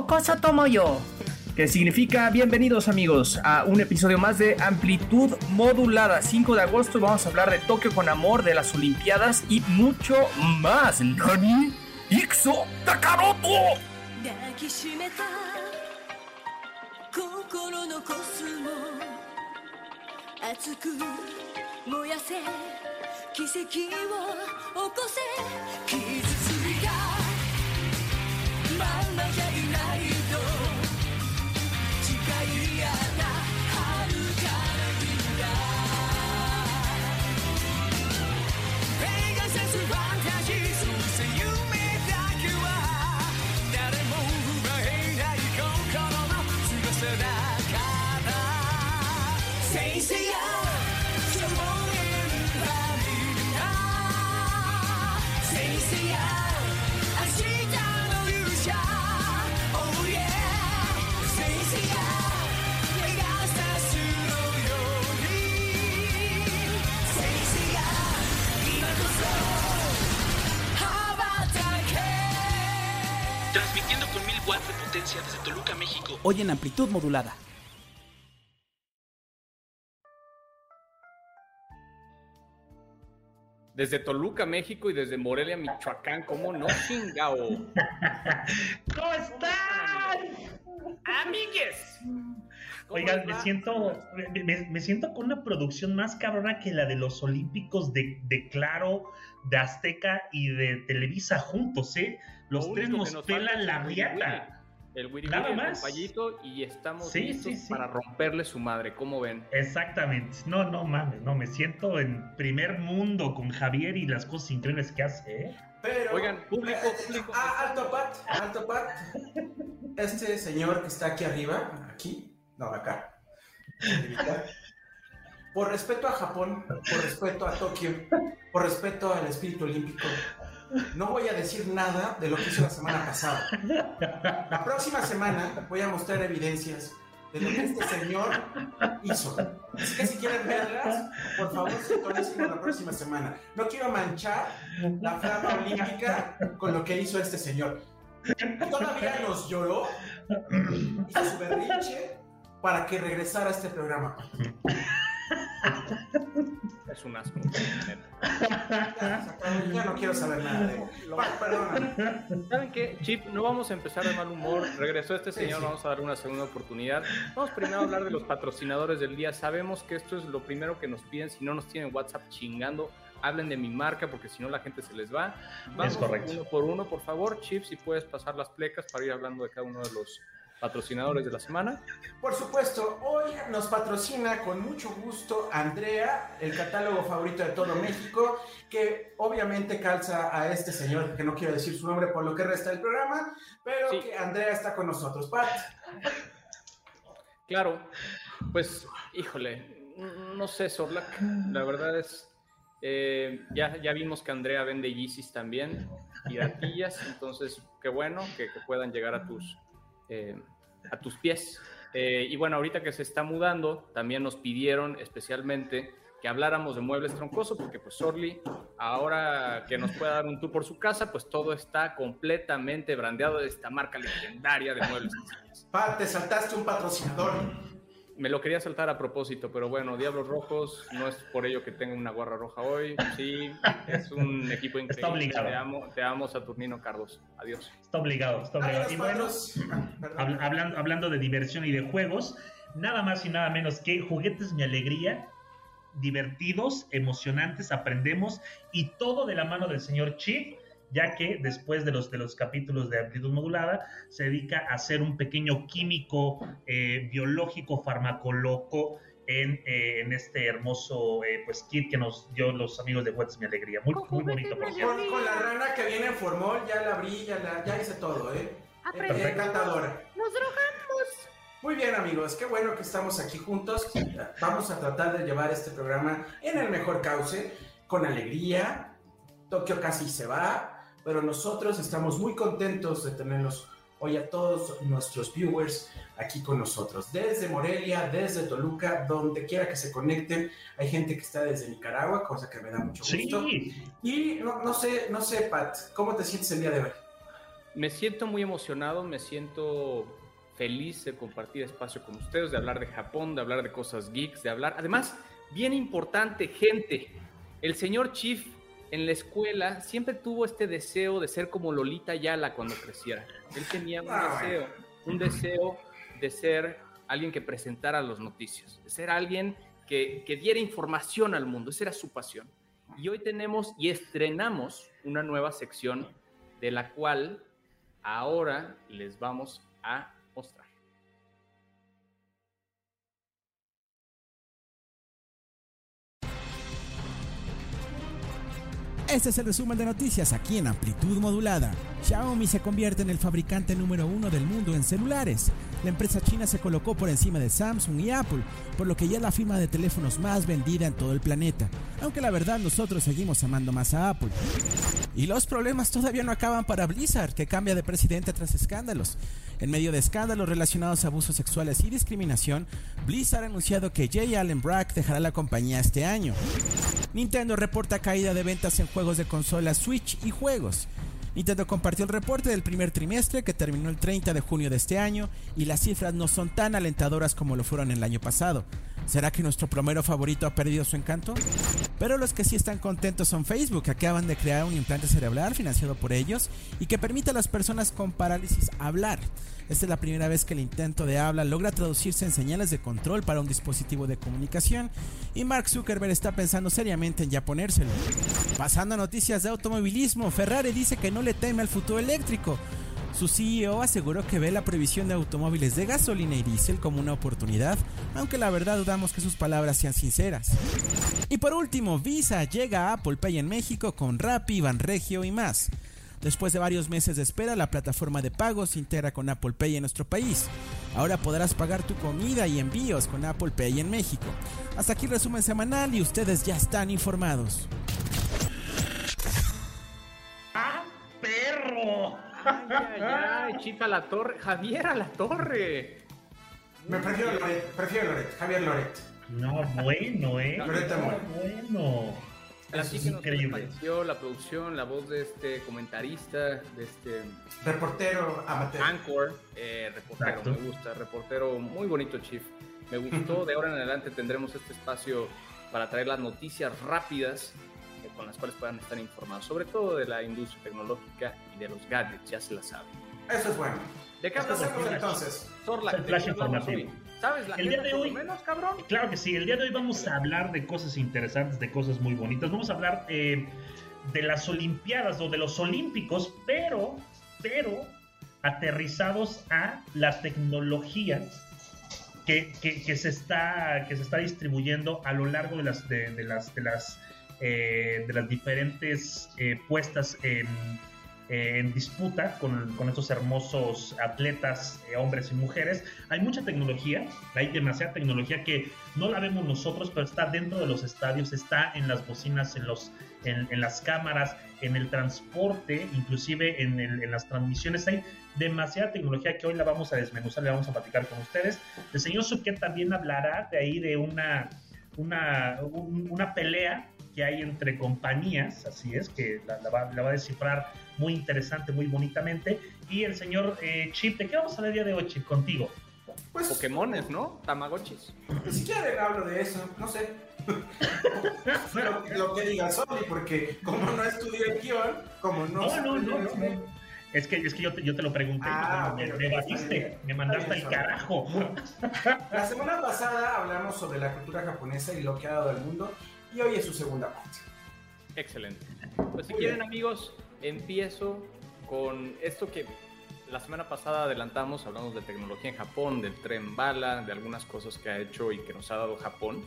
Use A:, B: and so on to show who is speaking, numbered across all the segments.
A: Yokoso Tomoyo, que significa bienvenidos amigos a un episodio más de Amplitud Modulada. 5 de agosto vamos a hablar de Tokio con amor, de las Olimpiadas y mucho más. ¿Nani? ¡Ixo Takaroto!
B: 抱きしめた心のコスモ熱く燃やせ奇跡を起こせ
C: 1000 watts de potencia desde Toluca, México.
D: Hoy en amplitud modulada.
E: Desde Toluca, México y desde Morelia, Michoacán, ¿cómo no, chingao?
F: ¿Cómo están?
E: ¡Amigues!
F: Oigan, me siento, me, siento con una producción más cabrona que la de los Olímpicos de, de Claro, de Azteca y de Televisa juntos, ¿eh? Los
E: Lo
F: tres nos pelan la riata.
E: El Wiri
F: Nada más.
E: compayito, y estamos
F: Sí,
E: listos
F: sí, sí.
E: para romperle su madre, ¿cómo ven?
F: Exactamente. No, no mames, no, me siento en primer mundo con Javier y las cosas increíbles que hace, ¿eh?
G: Pero.
E: Oigan, público,
G: Eh,
E: público.
G: ah, alto pat, alto pat. Este señor que está aquí arriba, aquí, no, acá. Por respeto a Japón, por respeto a Tokio, por respeto al espíritu olímpico, no voy a decir nada de lo que hizo la semana pasada. La próxima semana voy a mostrar evidencias de lo que este señor hizo. Así que si quieren verlas, por favor, sintonicen la próxima semana. No quiero manchar la flama olímpica con lo que hizo este señor. Todavía nos lloró, hizo su berrinche para que regresara a este programa.
E: Es un asco.
G: Ya, no quiero saber nada de él.
E: ¿Saben qué? Chip, no vamos a empezar de mal humor. Regresó este señor,
G: sí.
E: vamos a darle una segunda oportunidad. Vamos primero a hablar de los patrocinadores del día. Sabemos que esto es lo primero que nos piden. Si no nos tienen WhatsApp chingando, hablen de mi marca porque si no la gente se les va. Vamos
F: correcto.
E: uno por uno, por favor. Chip, si puedes pasar las plecas para ir hablando de cada uno de los patrocinadores de la semana.
G: Por supuesto, hoy nos patrocina con mucho gusto Andrea, el catálogo favorito de todo México, que obviamente calza a este señor, que no quiero decir su nombre por lo que resta del programa, pero
E: Sí.
G: que Andrea está con nosotros. Pat,
E: Claro, pues, híjole, no sé, Sorlac, la verdad es, eh, ya, ya vimos que Andrea vende Yeezys también y entonces, qué bueno que, que puedan llegar a tus, eh, a tus pies. Eh, y bueno, ahorita que se está mudando, también nos pidieron especialmente que habláramos de muebles troncosos, porque pues Sorli, ahora que nos pueda dar un tour por su casa, pues todo está completamente brandeado de esta marca legendaria de muebles.
G: te saltaste un patrocinador.
E: Me lo quería saltar a propósito, pero bueno, Diablos Rojos, no es por ello que tenga una gorra roja hoy. Sí, es un equipo increíble.
F: Está obligado.
E: Te amo, te amo, Saturnino Cardos. Adiós.
F: Está obligado, está obligado. Y bueno, hablando, hablando de diversión y de juegos, nada más y nada menos que Juguetes Mi Alegría, divertidos, emocionantes, aprendemos y todo de la mano del señor Chip, ya que después de los, de los capítulos de amplitud modulada se dedica a ser un pequeño químico eh, biológico farmacoloco en, eh, en este hermoso eh, pues kit que nos dio los amigos de Juguetes Mi Alegría. Muy, muy bonito, por cierto.
G: Con, con la rana que viene en formol, ya la abrí, ya, la, ya hice todo, ¿eh? Eh, Encantadora.
B: Nos drogamos.
G: Muy bien amigos, qué bueno que estamos aquí juntos. Vamos a tratar de llevar este programa en el mejor cauce, con alegría. Tokio casi se va, pero nosotros estamos muy contentos de tenerlos hoy a todos nuestros viewers aquí con nosotros. Desde Morelia, desde Toluca, donde quiera que se conecten. Hay gente que está desde Nicaragua, cosa que me da mucho gusto.
F: Sí,
G: Y no, no sé, no sé, Pat, ¿cómo te sientes el día de hoy?
E: me siento muy emocionado, me siento feliz de compartir espacio con ustedes, de hablar de Japón, de hablar de cosas geeks, de hablar. Además, bien importante, gente, el señor Chief en la escuela siempre tuvo este deseo de ser como Lolita Yala cuando creciera. Él tenía un
H: Ah,
E: deseo, un deseo de ser alguien que presentara los noticias, de ser alguien que, que diera información al mundo. Esa era su pasión. Y hoy tenemos y estrenamos una nueva sección de la cual ahora les vamos a mostrar.
G: Este es el resumen de noticias aquí en amplitud modulada. Xiaomi se convierte en el fabricante número uno del mundo en celulares. La empresa china se colocó por encima de Samsung y Apple, por lo que ya es la firma de teléfonos más vendida en todo el planeta. Aunque la verdad nosotros seguimos amando más a Apple. Y los problemas todavía no acaban para Blizzard, que cambia de presidente tras escándalos. En medio de escándalos relacionados a abusos sexuales y discriminación, Blizzard ha anunciado que Jay Allen Brack dejará la compañía este año. Nintendo reporta caída de ventas en juegos de consola Switch y juegos. Nintendo compartió el reporte del primer trimestre que terminó el 30 de junio de este año y las cifras no son tan alentadoras como lo fueron el año pasado. ¿Será que nuestro plomero favorito ha perdido su encanto? Pero los que sí están contentos son Facebook, que acaban de crear un implante cerebral financiado por ellos y que permite a las personas con parálisis hablar. Esta es la primera vez que el intento de habla logra traducirse en señales de control para un dispositivo de comunicación y Mark Zuckerberg está pensando seriamente en ya ponérselo. Pasando a noticias de automovilismo, Ferrari dice que no le teme al futuro eléctrico. Su CEO aseguró que ve la prohibición de automóviles de gasolina y diésel como una oportunidad, aunque la verdad dudamos que sus palabras sean sinceras. Y por último, Visa llega a Apple Pay en México con Rappi, Banregio y más. Después de varios meses de espera, la plataforma de pagos se integra con Apple Pay en nuestro país. Ahora podrás pagar tu comida y envíos con Apple Pay en México. Hasta aquí el resumen semanal y ustedes ya están informados.
F: ¡Ah, perro!
E: Ay, ay, ay, Chief a la torre, Javier a la torre.
H: Me prefiero Loret, prefiero Loret, Javier Loret.
F: No, bueno, ¿eh?
H: Loretta
F: No, bueno.
E: Así
F: es
E: que nos
F: increíble.
E: pareció la producción, la voz de este comentarista, de este
H: Reportero amateur.
E: Anchor, eh, reportero,
F: Exacto.
E: me gusta, reportero muy bonito, Chief. Me gustó, de ahora en adelante tendremos este espacio para traer las noticias rápidas eh, con las cuales puedan estar informados, sobre todo de la industria tecnológica y de los gadgets, ya se la saben.
H: Eso es bueno.
E: ¿De qué
H: ¿Qué
E: hablamos
H: entonces?
E: Sorlac,
F: El
E: ¿de
F: flash informativo.
E: ¿Sabes la
F: El día de hoy-
E: menos, cabrón?
F: Claro que sí, el día de hoy vamos a hablar de cosas interesantes, de cosas muy bonitas. Vamos a hablar eh, de las Olimpiadas o de los Olímpicos, pero, pero aterrizados a la tecnología que, que- que se, está, que se está distribuyendo a lo largo de las, de, de las, de las, eh, de las diferentes eh, puestas en, eh, en disputa con, con estos hermosos atletas, eh, hombres y mujeres. Hay mucha tecnología, hay demasiada tecnología que no la vemos nosotros, pero está dentro de los estadios, está en las bocinas, en, los, en, las cámaras, en el transporte, inclusive en, las transmisiones. Hay demasiada tecnología que hoy la vamos a desmenuzar, la vamos a platicar con ustedes. El señor Suquet también hablará de ahí de una, una, un- una pelea que hay entre compañías, así es, que la va a descifrar muy interesante, muy bonitamente. Y el señor eh, Chip, ¿de qué vamos a hablar el día de hoy, Chip, contigo?
H: Pues,
E: Pokémones, ¿no? Tamagotchis.
H: si quieren hablo de eso, no sé. lo, lo que diga Sony, porque como no estudié el guion, como no...
F: No, no, no, no. Es que, es que yo, te, yo te lo pregunté,
H: Ah,
F: me, me batiste, me mandaste al carajo.
H: La semana pasada hablamos sobre la cultura japonesa y lo que ha dado al mundo, y hoy es su segunda parte.
E: Excelente. Pues si
H: Muy
E: quieren
H: bien.
E: amigos, empiezo con esto que la semana pasada adelantamos, hablamos de tecnología en Japón, del tren bala, de algunas cosas que ha hecho y que nos ha dado Japón.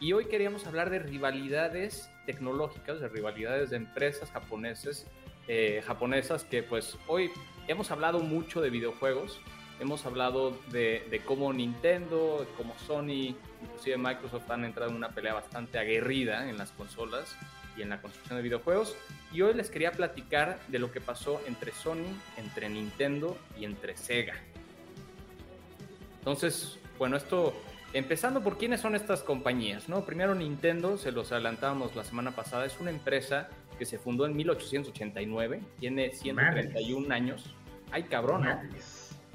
E: Y hoy queríamos hablar de rivalidades tecnológicas, de rivalidades de empresas japoneses, eh, japonesas que pues hoy hemos hablado mucho de videojuegos, hemos hablado de, de cómo Nintendo, cómo Sony, inclusive Microsoft han entrado en una pelea bastante aguerrida en las consolas y en la construcción de videojuegos. Y hoy les quería platicar de lo que pasó entre Sony, entre Nintendo y entre Sega. Entonces, bueno, esto, empezando por quiénes son estas compañías, ¿no? Primero Nintendo, se los adelantábamos la semana pasada, es una empresa que se fundó en 1889, tiene 131 años. Ay, cabrón, ¿no?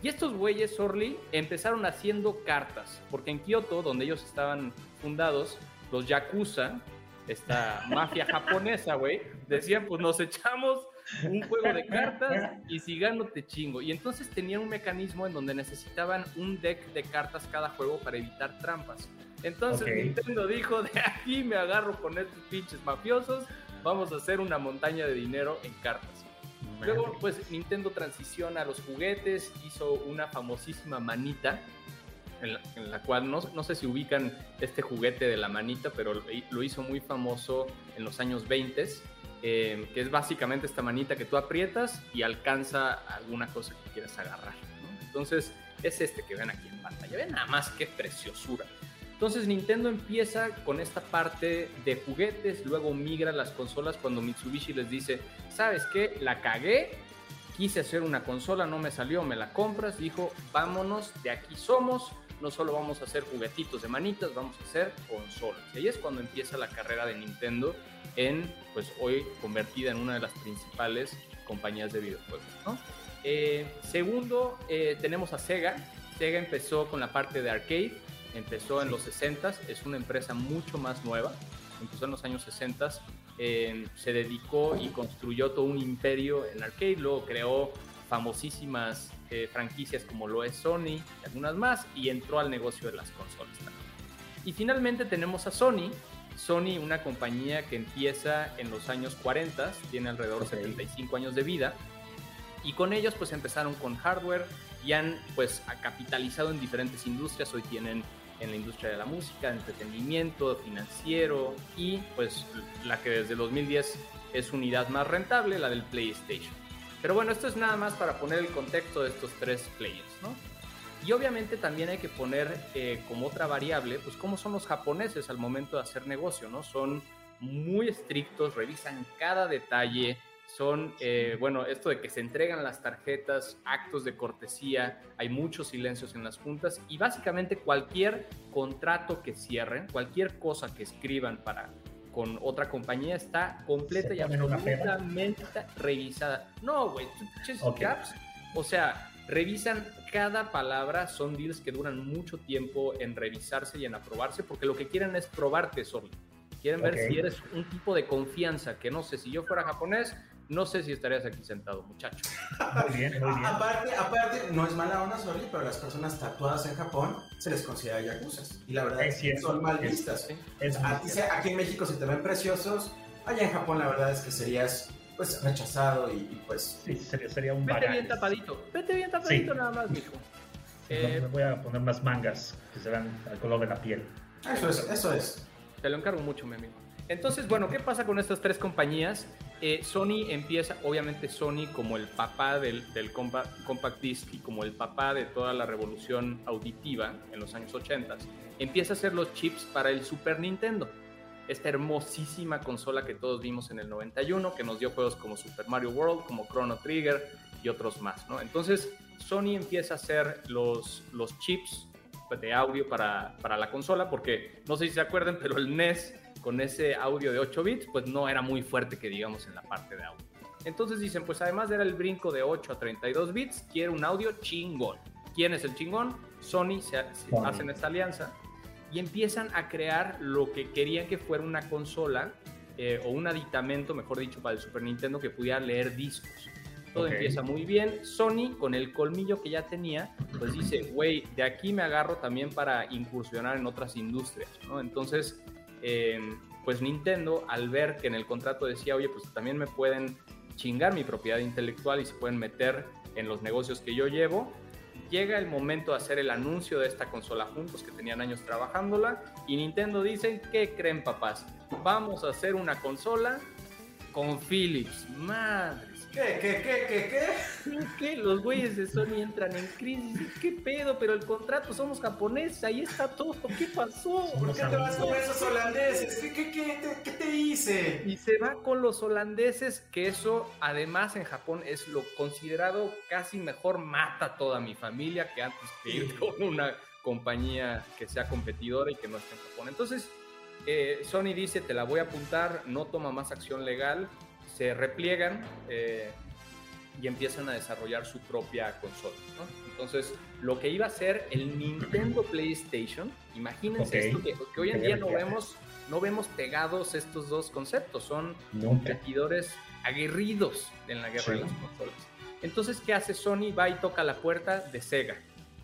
E: Y estos güeyes, Orly, empezaron haciendo cartas, porque en Kioto, donde ellos estaban fundados, los Yakuza, esta mafia japonesa, güey, decían, pues nos echamos un juego de cartas y si gano te chingo. Y entonces tenían un mecanismo en donde necesitaban un deck de cartas cada juego para evitar trampas. Entonces. Nintendo dijo, de aquí me agarro con estos pinches mafiosos, vamos a hacer una montaña de dinero en cartas. Luego, pues Nintendo transiciona a los juguetes, hizo una famosísima manita, en la, cual no, no sé si ubican este juguete de la manita, pero lo, hizo muy famoso en los años 20, eh, que es básicamente esta manita que tú aprietas y alcanza alguna cosa que quieras agarrar. Entonces, es este que ven aquí en pantalla. Ven nada más qué preciosura. Entonces Nintendo empieza con esta parte de juguetes, luego migra las consolas cuando Mitsubishi les dice, ¿sabes qué? La cagué, quise hacer una consola, no me salió, me la compras, dijo, vámonos, de aquí somos, no solo vamos a hacer juguetitos de manitas, vamos a hacer consolas. Y ahí es cuando empieza la carrera de Nintendo en, pues hoy convertida en una de las principales compañías de videojuegos, ¿no? Eh, segundo, eh, tenemos a Sega. Sega empezó con la parte de arcade, empezó en los 60s, es una empresa mucho más nueva, empezó en los años 60 eh, se dedicó y construyó todo un imperio en arcade, luego creó famosísimas eh, franquicias como lo es Sony y algunas más, y entró al negocio de las consolas también. Y finalmente tenemos a Sony, Sony, una compañía que empieza en los años 40, tiene alrededor de 75 años de vida, y con ellos pues empezaron con hardware y han pues capitalizado en diferentes industrias, hoy tienen en la industria de la música, entretenimiento, financiero y pues la que desde 2010 es unidad más rentable, la del PlayStation. Pero bueno, esto es nada más para poner el contexto de estos tres players, ¿no? Y obviamente también hay que poner eh, como otra variable, pues cómo son los japoneses al momento de hacer negocio, ¿no? Son muy estrictos, revisan cada detalle, son, eh, bueno, esto de que se entregan las tarjetas, actos de cortesía, hay muchos silencios en las juntas y básicamente cualquier contrato que cierren, cualquier cosa que escriban para con otra compañía está completa
F: ¿Se
E: y absolutamente revisada. No, güey, tú pinches
F: Ok.
E: gaps. O sea, revisan cada palabra, son deals que duran mucho tiempo en revisarse y en aprobarse, porque lo que quieren es probarte solo. Quieren ver
F: Ok.
E: si eres un tipo de confianza, que no sé, si yo fuera japonés, no sé si estarías aquí sentado, muchacho.
F: Muy bien, muy bien.
G: Aparte, aparte, no es mala onda, sorry, pero las personas tatuadas en Japón se les considera yakuzas. Y la verdad
F: Es
G: que son mal vistas.
F: Es
G: Aquí, aquí en México se te ven preciosos. Allá en Japón la verdad es que serías pues rechazado y, y, pues
F: Sí, sería, sería un
E: Vete bien tapadito, vete bien tapadito
F: Sí.
E: nada más, mijo. Eh,
F: me voy a poner más mangas que se vean al color de la piel.
G: eso es, eso es.
E: Te lo encargo mucho, mi amigo. Entonces, bueno, ¿qué pasa con estas tres compañías? Eh, Sony empieza, obviamente Sony como el papá del, del compa- compact disc y como el papá de toda la revolución auditiva en los años 80, empieza a hacer los chips para el Super Nintendo. Esta hermosísima consola que todos vimos en el 91, que nos dio juegos como Super Mario World, como Chrono Trigger y otros más, ¿no? Entonces, Sony empieza a hacer los, los chips de audio para, para la consola, porque no sé si se acuerdan, pero el NES con ese audio de 8 bits, pues no era muy fuerte que digamos en la parte de audio. Entonces dicen, pues además de era el brinco de 8 a 32 bits, quiero un audio chingón. ¿Quién es el chingón? Sony se, hacen esta alianza y empiezan a crear lo que querían que fuera una consola eh, o un aditamento, mejor dicho, para el Super Nintendo que pudiera leer discos. Todo empieza muy bien. Sony, con el colmillo que ya tenía, pues dice, güey, de aquí me agarro también para incursionar en otras industrias, ¿no? Entonces, eh, pues Nintendo, al ver que en el contrato decía, oye, pues también me pueden chingar mi propiedad intelectual y se pueden meter en los negocios que yo llevo, llega el momento de hacer el anuncio de esta consola juntos, que tenían años trabajándola, y Nintendo dicen, ¿qué creen papás? Vamos a hacer una consola con Philips. Madres.
G: ¿Qué, qué, qué, qué, qué?
E: ¿Qué? Los güeyes de Sony entran en crisis. ¿Qué pedo? Pero el contrato, somos japoneses, ahí está todo. ¿Qué pasó?
G: ¿Por qué te vas con esos holandeses? ¿Qué, qué, qué, te, qué te hice?
E: Y se va con los holandeses, que eso además en Japón es lo considerado casi mejor mata a toda mi familia que antes que ir con una compañía que sea competidora y que no esté en Japón. Entonces, eh, Sony dice, te la voy a apuntar, no toma más acción legal se repliegan eh, y empiezan a desarrollar su propia consola. ¿no? Entonces, lo que iba a ser el Nintendo PlayStation, imagínense esto que, que hoy en día no vemos, no vemos pegados estos dos conceptos, son
F: Nunca.
E: competidores aguerridos en la guerra
F: Sí.
E: de las consolas. Entonces, ¿qué hace Sony? Va y toca la puerta de Sega.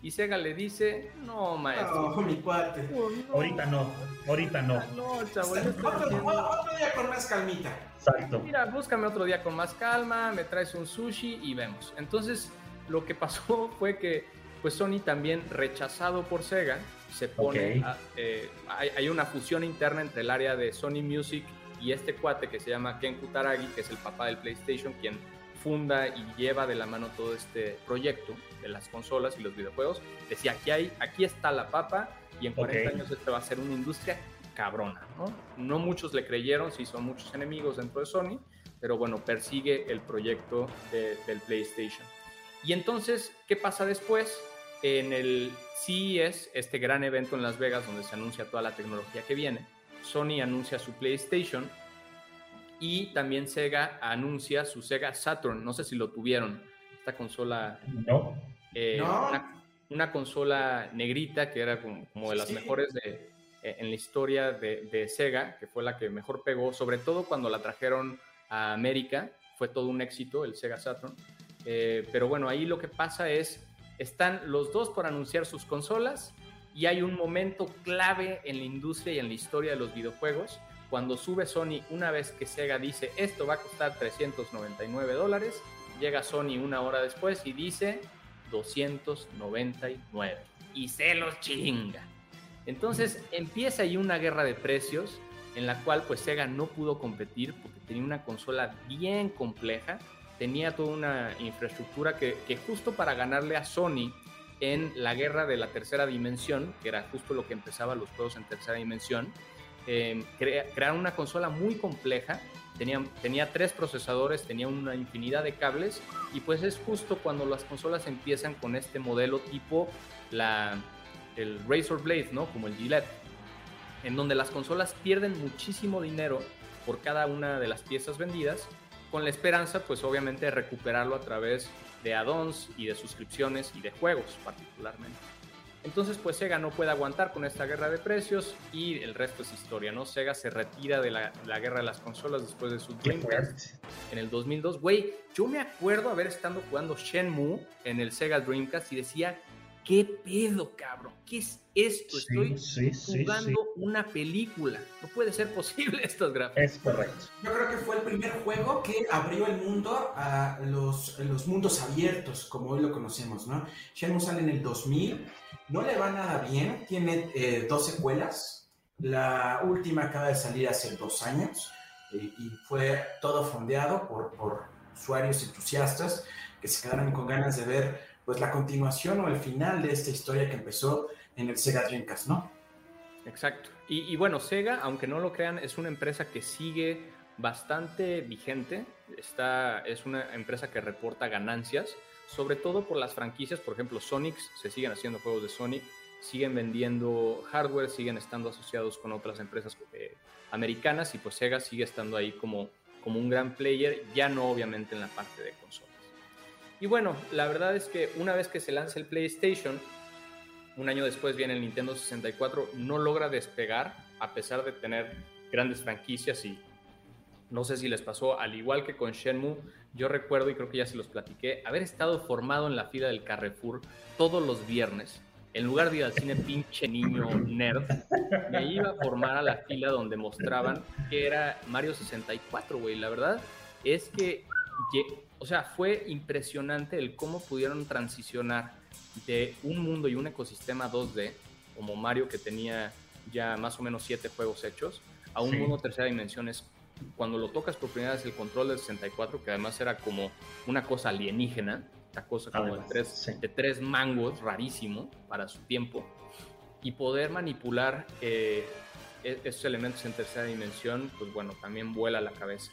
E: Y Sega le dice, no, maestro.
G: No, mi cuate.
E: no,
F: Ahorita no, ahorita no.
E: No, chavo,
G: Otro, otro día con más calmita.
F: Exacto.
E: Mira, búscame otro día con más calma, me traes un sushi y vemos. Entonces, lo que pasó fue que pues Sony también rechazado por Sega se pone
F: Ok.
E: a- eh, hay, hay una fusión interna entre el área de Sony Music y este cuate que se llama Ken Kutaragi, que es el papá del PlayStation, quien funda y lleva de la mano todo este proyecto de las consolas y los videojuegos. Decía, aquí, hay, aquí está la papa y en 40
F: Ok.
E: años esto va a ser una industria cabrona, ¿no? No muchos le creyeron, sí son muchos enemigos dentro de Sony, pero bueno, persigue el proyecto de- del PlayStation. Y entonces, ¿qué pasa después? En el CES, este gran evento en Las Vegas donde se anuncia toda la tecnología que viene, Sony anuncia su PlayStation y también Sega anuncia su Sega Saturn. No sé si lo tuvieron, esta consola
F: No.
E: Eh,
G: No.
E: una, una consola negrita que era como, como de las
G: Sí.
E: mejores de, eh, en la historia de, de Sega, que fue la que mejor pegó, sobre todo cuando la trajeron a América, fue todo un éxito el Sega Saturn. Eh, pero bueno, ahí lo que pasa es, están los dos por anunciar sus consolas y hay un momento clave en la industria y en la historia de los videojuegos, cuando sube Sony, una vez que Sega dice, esto va a costar 399 dólares, llega Sony una hora después y dice 299 y se los chinga. Entonces empieza ahí una guerra de precios en la cual pues Sega no pudo competir porque tenía una consola bien compleja, tenía toda una infraestructura que, justo para ganarle a Sony en la guerra de la tercera dimensión, que era justo lo que empezaba los juegos en tercera dimensión, eh, crea- crearon una consola muy compleja, tenía, tenía tres procesadores, tenía una infinidad de cables y pues es justo cuando las consolas empiezan con este modelo tipo la, el Razor Blade, ¿no? Como el Gillette, en donde las consolas pierden muchísimo dinero por cada una de las piezas vendidas, con la esperanza, pues obviamente, de recuperarlo a través de add-ons y de suscripciones y de juegos particularmente. Entonces, pues Sega no puede aguantar con esta guerra de precios y el resto es historia, ¿no? Sega se retira de la, la guerra de las consolas después de su Dreamcast en el 2002. Güey, yo me acuerdo haber estado jugando Shenmue en el Sega Dreamcast y decía, ¿qué pedo, cabrón? ¿Qué es esto?
F: Sí,
E: Estoy
F: sí, sí,
E: jugando una película. No puede ser posible estos gráficos.
F: Es correcto.
G: Yo creo que fue el primer juego que abrió el mundo a los, los mundos abiertos, como hoy lo conocemos, ¿no? Shenmue sale en el 2000, no le va nada bien, tiene eh, dos secuelas. La última acaba de salir hace dos años eh, y fue todo fondeado por, por usuarios entusiastas que se quedaron con ganas de ver pues la continuación o el final de esta historia que empezó en el Sega Dreamcast, ¿no?
E: Exacto. Y, bueno, Sega, aunque no lo crean, es una empresa que sigue bastante vigente. Es una empresa que reporta ganancias, sobre todo por las franquicias. Por ejemplo, Sonics, se siguen haciendo juegos de Sonic, siguen vendiendo hardware, siguen estando asociados con otras empresas eh, americanas y pues Sega sigue estando ahí como, como un gran player, ya no obviamente en la parte de consolas. Y bueno, la verdad es que una vez que se lanza el PlayStation, un año después viene el Nintendo 64, no logra despegar a pesar de tener grandes franquicias y no sé si les pasó, al igual que con Shenmue, yo recuerdo y creo que ya se los platiqué, haber estado formado en la fila del Carrefour todos los viernes. En lugar de ir al cine pinche niño nerd, me iba a formar a la fila donde mostraban que era Mario 64, güey. La verdad es que, o sea, fue impresionante el cómo pudieron transicionar de un mundo y un ecosistema 2D, como Mario que tenía ya más o menos siete juegos hechos, a un
F: Sí.
E: mundo tercera dimensión es cuando lo tocas por primera vez el control del 64, que además era como una cosa alienígena, una cosa como de tres,
F: sí.
E: de tres mangos, rarísimo para su tiempo, y poder manipular eh, e- esos elementos en tercera dimensión, pues bueno, también vuela la cabeza.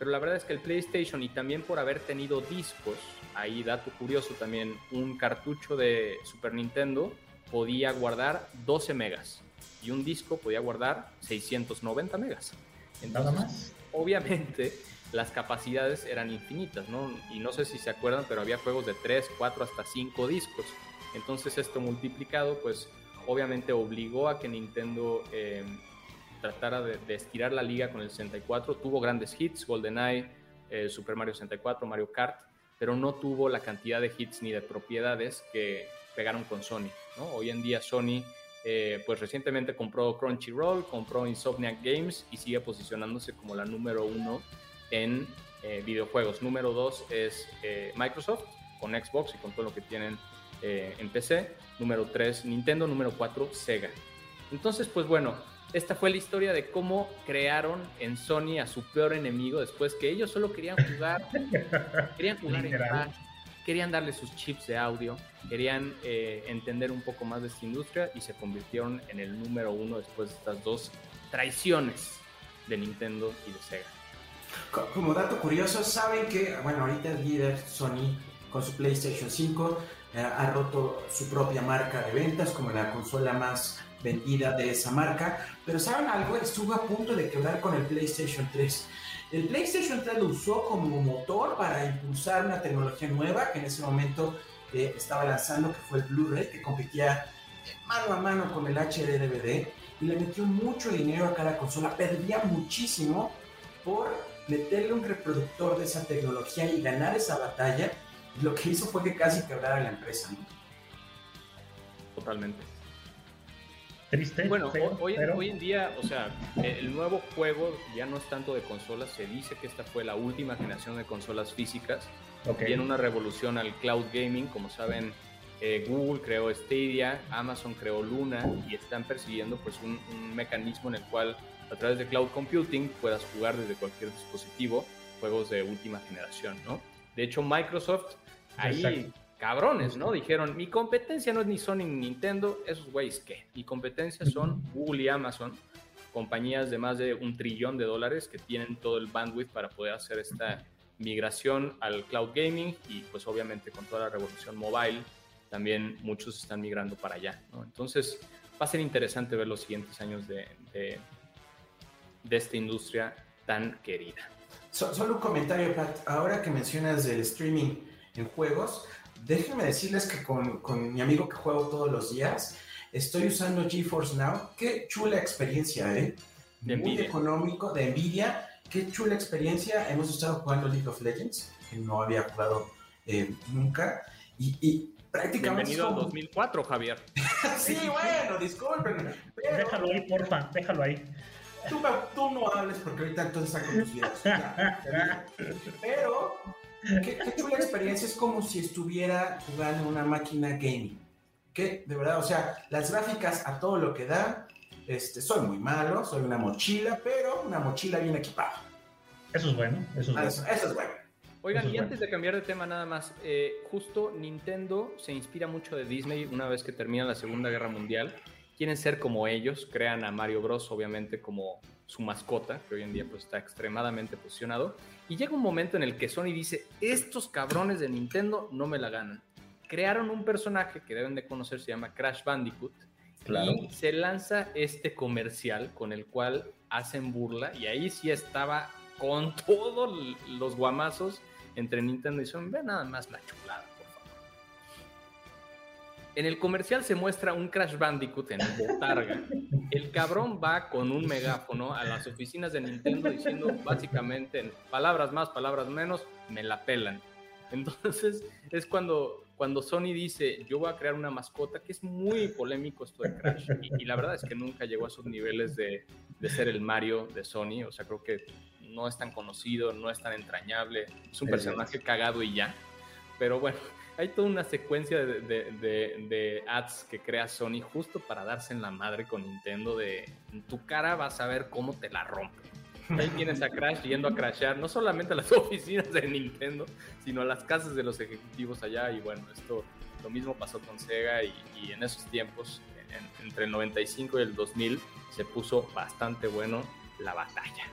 E: Pero la verdad es que el PlayStation y también por haber tenido discos, ahí dato curioso también, un cartucho de Super Nintendo podía guardar 12 megas y un disco podía guardar 690 megas.
F: Nada más.
E: Obviamente, las capacidades eran infinitas, ¿no? Y no sé si se acuerdan, pero había juegos de 3, 4, hasta 5 discos. Entonces esto multiplicado, pues obviamente obligó a que Nintendo eh, tratara de, estirar la liga con el 64. Tuvo grandes hits, GoldenEye, eh, Super Mario 64, Mario Kart, pero no tuvo la cantidad de hits ni de propiedades que pegaron con Sony. Hoy en día Sony, eh, pues recientemente compró Crunchyroll, compró Insomniac Games y sigue posicionándose como la número uno en eh, videojuegos. Número dos es eh, Microsoft con Xbox y con todo lo que tienen en PC. Número tres Nintendo. Número cuatro Sega. Entonces, pues bueno, esta fue la historia de cómo crearon en Sony a su peor enemigo después que ellos solo querían jugar, querían jugar en paz, querían darle sus chips de audio, querían eh, entender un poco más de esta industria y se convirtieron en el número uno después de estas dos traiciones de Nintendo y de Sega.
G: Co- Como dato curioso, saben que, bueno, ahorita el líder Sony con su PlayStation 5 eh, ha roto su propia marca de ventas como la consola más vendida de esa marca, pero ¿saben algo? Estuvo a punto de quebrar con el PlayStation 3. El PlayStation 3 lo usó como motor para impulsar una tecnología nueva que en ese momento eh, estaba lanzando, que fue el Blu-ray, que competía mano a mano con el HD DVD y le metió mucho dinero a cada consola, perdía muchísimo por meterle un reproductor de esa tecnología y ganar esa batalla, lo que hizo fue que casi quebrara la empresa. ¿no?
E: Totalmente.
F: Triste.
E: Bueno,
F: feo,
E: hoy, en-
F: pero-
E: hoy en día, o sea, eh, el nuevo juego ya no es tanto de consolas, se dice que esta fue la última generación de consolas físicas,
F: ok.
E: viene una revolución al cloud gaming, como saben, eh, Google creó Stadia, Amazon creó Luna y están persiguiendo pues un, un mecanismo en el cual a través de cloud computing puedas jugar desde cualquier dispositivo juegos de última generación, ¿no? De hecho, Microsoft ahí
F: Exacto.
E: Cabrones, ¿no? Dijeron, mi competencia no es ni Sony ni Nintendo, esos güeyes qué. Mi competencia son Google y Amazon, compañías de más de un trillón de dólares que tienen todo el bandwidth para poder hacer esta migración al cloud gaming y pues obviamente con toda la revolución mobile también muchos están migrando para allá, ¿no? Entonces va a ser interesante ver los siguientes años de, de, de esta industria tan querida.
G: So- solo un comentario, Pat. Ahora que mencionas del streaming en juegos, déjenme decirles que con, con mi amigo que juego todos los días, estoy usando GeForce Now. Qué chula experiencia, ¿eh?
E: De
G: Muy
E: Nvidia.
G: económico, de Nvidia. Qué chula experiencia. Hemos estado jugando League of Legends, que no había jugado eh, nunca. Y, y prácticamente...
E: Bienvenido al
G: es como-
E: 2004, Javier.
G: Sí, bueno, disculpen. Pero
F: Déjalo ahí, porfa, déjalo ahí.
G: tú, tú no hables porque ahorita entonces con tus videos. Pero, qué, qué chula experiencia. Es como si estuviera jugando una máquina gaming. Que, de verdad, o sea, las gráficas a todo lo que da. Este, soy muy malo, soy una mochila, pero una mochila bien equipada.
F: Eso es bueno, eso es
G: Ah,
F: bueno.
G: Eso, eso es bueno.
E: Oigan,
F: es
E: y
F: bueno.
E: antes de cambiar de tema nada más, eh, justo Nintendo se inspira mucho de Disney una vez que termina la Segunda Guerra Mundial. Quieren ser como ellos, crean a Mario Bros. obviamente como su mascota, que hoy en día pues está extremadamente posicionado. Y llega un momento en el que Sony dice, estos cabrones de Nintendo no me la ganan. Crearon un personaje que deben de conocer, se llama Crash Bandicoot.
F: Claro.
E: Y se lanza este comercial con el cual hacen burla y ahí sí estaba con todos los guamazos entre Nintendo y Sony. Vean nada más la chulada. En el comercial se muestra un Crash Bandicoot en botarga. El cabrón va con un megáfono a las oficinas de Nintendo diciendo básicamente en palabras más, palabras menos, me la pelan. Entonces es cuando, cuando Sony dice, yo voy a crear una mascota, que es muy polémico esto de Crash. Y, y la verdad es que nunca llegó a esos niveles de, de ser el Mario de Sony. O sea, creo que no es tan conocido, no es tan entrañable. Es un personaje cagado y ya. Pero bueno, hay toda una secuencia de, de- de- de ads que crea Sony justo para darse en la madre con Nintendo de en tu cara vas a ver cómo te la rompe. Ahí tienes a Crash yendo a crashear no solamente a las oficinas de Nintendo, sino a las casas de los ejecutivos allá. Y bueno, esto lo mismo pasó con Sega y, y en esos tiempos, en- entre el 95 y el 2000, se puso bastante bueno la batalla.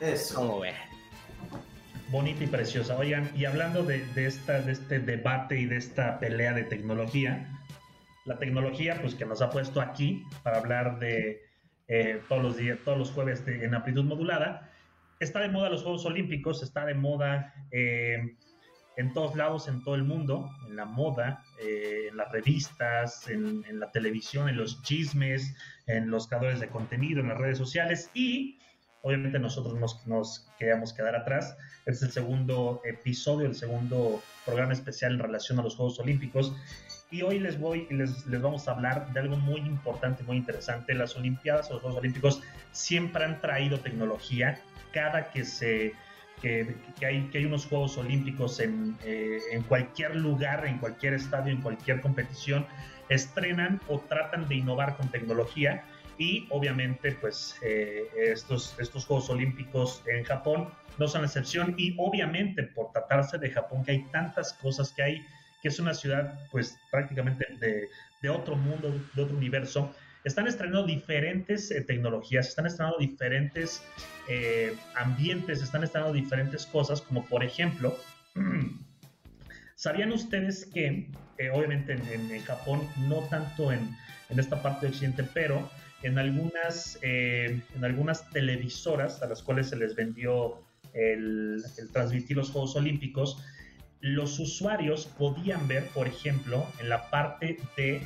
G: Eso.
E: ¿Cómo ve?
F: Bonita y preciosa. Oigan, y hablando de, de esta, de este debate y de esta pelea de tecnología, la tecnología pues que nos ha puesto aquí para hablar de eh, todos los días, todos los jueves de- en amplitud modulada, está de moda los Juegos Olímpicos, está de moda eh, en todos lados, en todo el mundo, en la moda, eh, en las revistas, en, en la televisión, en los chismes, en los creadores de contenido, en las redes sociales y obviamente nosotros nos, nos queríamos quedar atrás. Este es el segundo episodio, el segundo programa especial en relación a los Juegos Olímpicos. Y hoy les voy les, les vamos a hablar de algo muy importante, muy interesante. Las Olimpiadas o los Juegos Olímpicos siempre han traído tecnología. Cada que se que, hay, que hay unos Juegos Olímpicos en, eh, en cualquier lugar, en cualquier estadio, en cualquier competición, estrenan o tratan de innovar con tecnología y obviamente pues eh, estos, estos Juegos Olímpicos en Japón no son la excepción. Y obviamente por tratarse de Japón que hay tantas cosas que hay, que es una ciudad pues prácticamente de, de otro mundo, de otro universo, están estrenando diferentes eh, tecnologías, están estrenando diferentes eh, ambientes, están estrenando diferentes cosas, como por ejemplo, ¿sabían ustedes que, obviamente en, en- en Japón, no tanto en, en esta parte de Occidente, pero en algunas, eh, en algunas televisoras a las cuales se les vendió el, el transmitir los Juegos Olímpicos, los usuarios podían ver, por ejemplo, en la parte de,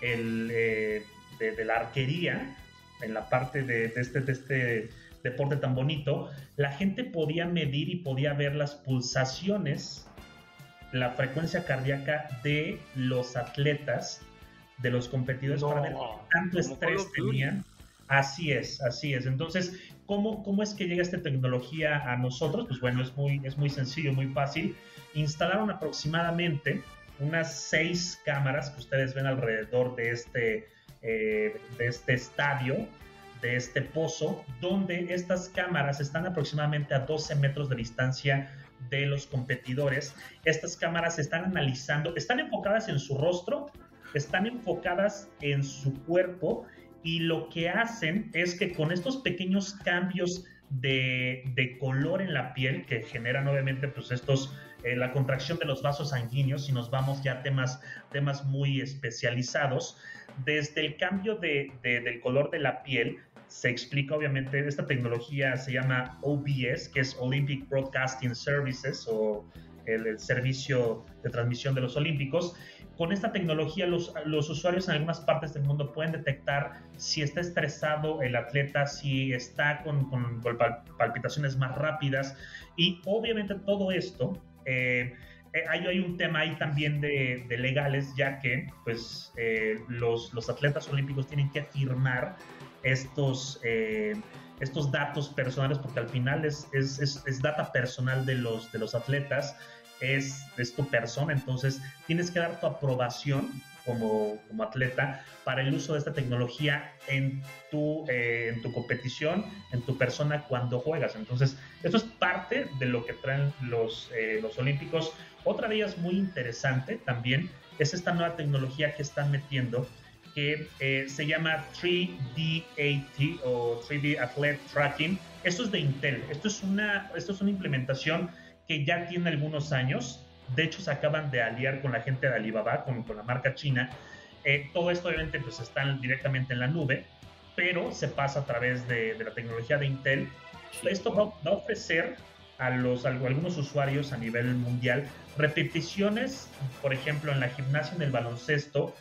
F: el, eh, de, de la arquería, en la parte de, de este, de este deporte tan bonito, la gente podía medir y podía ver las pulsaciones, la frecuencia cardíaca de los atletas, de los competidores, para ver
E: No,
F: tanto estrés tenían. Así es, así es. Entonces, ¿cómo, ¿cómo es que llega esta tecnología a nosotros? Pues bueno, es muy, es muy sencillo, muy fácil. Instalaron aproximadamente unas seis cámaras que ustedes ven alrededor de este, eh, de este estadio, de este pozo, donde estas cámaras están aproximadamente a 12 metros de distancia de los competidores. Estas cámaras están analizando, están enfocadas en su rostro, están enfocadas en su cuerpo y lo que hacen es que con estos pequeños cambios de, de color en la piel que generan obviamente pues estos eh, la contracción de los vasos sanguíneos si nos vamos ya a temas temas muy especializados desde el cambio de, de- del color de la piel se explica obviamente esta tecnología se llama OBS que es Olympic Broadcasting Services o el, el servicio de transmisión de los Olímpicos. Con esta tecnología los, los usuarios en algunas partes del mundo pueden detectar si está estresado el atleta, si está con, con- con pal- palpitaciones más rápidas. Y obviamente todo esto, eh, eh, hay, hay un tema ahí también de, de legales ya que pues eh, los, los atletas olímpicos tienen que firmar estos... eh, estos datos personales, porque al final es, es, es- es data personal de los, de los atletas, es, es tu persona, entonces tienes que dar tu aprobación como, como atleta para el uso de esta tecnología en tu, eh, en tu competición, en tu persona cuando juegas. Entonces, esto es parte de lo que traen los, eh, los Olímpicos. Otra de ellas muy interesante también es esta nueva tecnología que están metiendo que eh, se llama 3DAT o 3D Athlete Tracking. Esto es de Intel. Esto es una, esto es una implementación que ya tiene algunos años. De hecho, se acaban de aliar con la gente de Alibaba, con, con la marca china. Eh, todo esto obviamente pues está directamente en la nube, pero se pasa a través de, de la tecnología de Intel. Esto va, va a ofrecer a, los, a algunos usuarios a nivel mundial repeticiones, por ejemplo, en la gimnasia, en el baloncesto,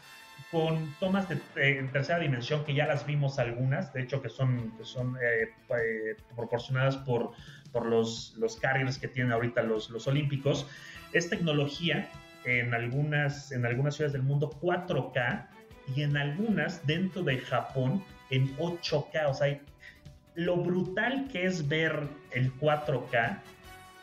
F: con tomas de, eh, en tercera dimensión, que ya las vimos algunas, de hecho que son, que son eh, eh, proporcionadas por, por los, los carriers que tienen ahorita los, los olímpicos. Es tecnología en algunas, en algunas ciudades del mundo 4K y en algunas dentro de Japón en 8K. O sea, lo brutal que es ver el 4K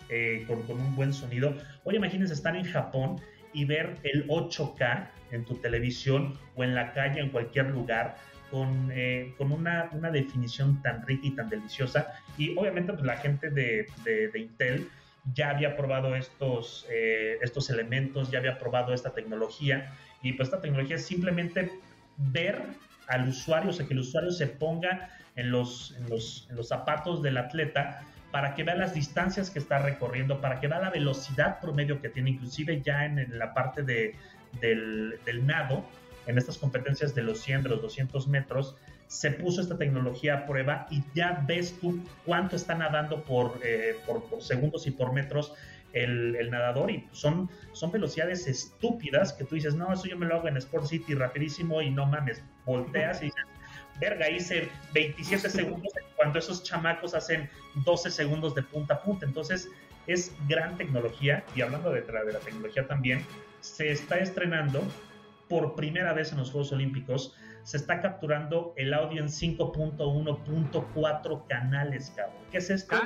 F: eh, con, con, un buen sonido. Oye, imagínense estar en Japón y ver el 8K en tu televisión o en la calle, en cualquier lugar, con, eh, con una, una, definición tan rica y tan deliciosa. Y obviamente pues, la gente de, de, de Intel ya había probado estos, eh, estos elementos, ya había probado esta tecnología. Y pues esta tecnología es simplemente ver al usuario, o sea, que el usuario se ponga en los, en los, en los zapatos del atleta para que vea las distancias que está recorriendo, para que vea la velocidad promedio que tiene, inclusive ya en la parte de, del, nado, en estas competencias de los 100, de los 200 metros, se puso esta tecnología a prueba y ya ves tú cuánto está nadando por, eh, segundos y por metros el, nadador y son, son velocidades estúpidas que tú dices, no, eso yo me lo hago en Sport City rapidísimo y no mames, volteas y dices, verga, hice 27 segundos cuando esos chamacos hacen 12 segundos de punta a punta. Entonces, es gran tecnología y hablando de, de la tecnología también, se está estrenando por primera vez en los Juegos Olímpicos, se está capturando el audio en 5.1.4 canales, cabrón. ¿Qué es esto?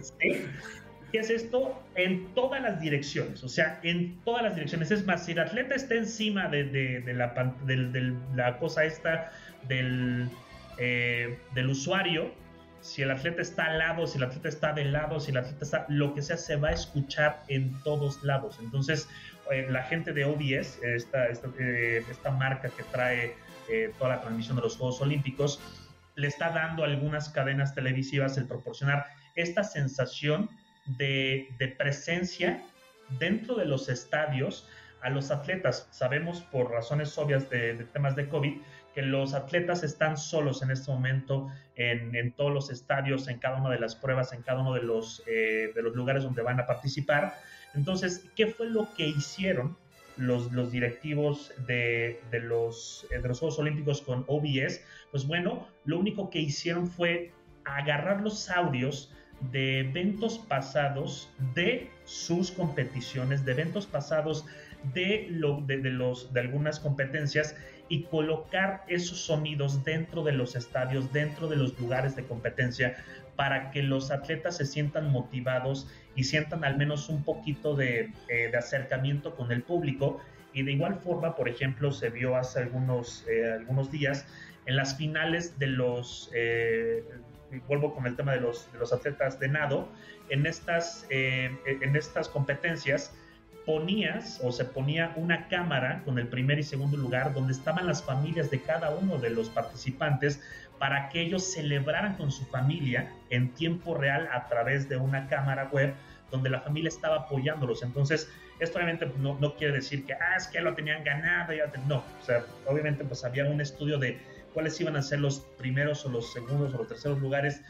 F: ¿Sí? ¿Qué es esto? En todas las direcciones, o sea, en todas las direcciones. Es más, si el atleta está encima de, de- de la, la cosa esta del, eh, del usuario, si el atleta está al lado, si el atleta está de lado, si el atleta está, lo que sea, se va a escuchar en todos lados. Entonces, eh, la gente de OBS, esta, eh, esta marca que trae eh, toda la transmisión de los Juegos Olímpicos, le está dando algunas cadenas televisivas el proporcionar esta sensación de, de presencia dentro de los estadios a los atletas. Sabemos por razones obvias de, de temas de COVID que los atletas están solos en este momento en, en todos los estadios, en cada una de las pruebas, en cada uno de los, eh, de los lugares donde van a participar. Entonces, ¿qué fue lo que hicieron los, los directivos de, de los, eh, de los Juegos Olímpicos con OBS? Pues bueno, lo único que hicieron fue agarrar los audios de eventos pasados de sus competiciones, de eventos pasados de, lo, de, los, de algunas competencias y colocar esos sonidos dentro de los estadios, dentro de los lugares de competencia, para que los atletas se sientan motivados y sientan al menos un poquito de, eh, acercamiento con el público. Y de igual forma, por ejemplo, se vio hace algunos, eh, algunos días en las finales de los, eh, vuelvo con el tema de los, de los atletas de nado, en estas, en estas competencias ponías o se ponía una cámara con el primer y segundo lugar donde estaban las familias de cada uno de los participantes para que ellos celebraran con su familia en tiempo real a través de una cámara web donde la familia estaba apoyándolos. Entonces, esto obviamente no, no quiere decir que, ah, es que lo tenían ganado, ya te-". no, o sea, obviamente pues había un estudio de cuáles iban a ser los primeros o los segundos o los terceros lugares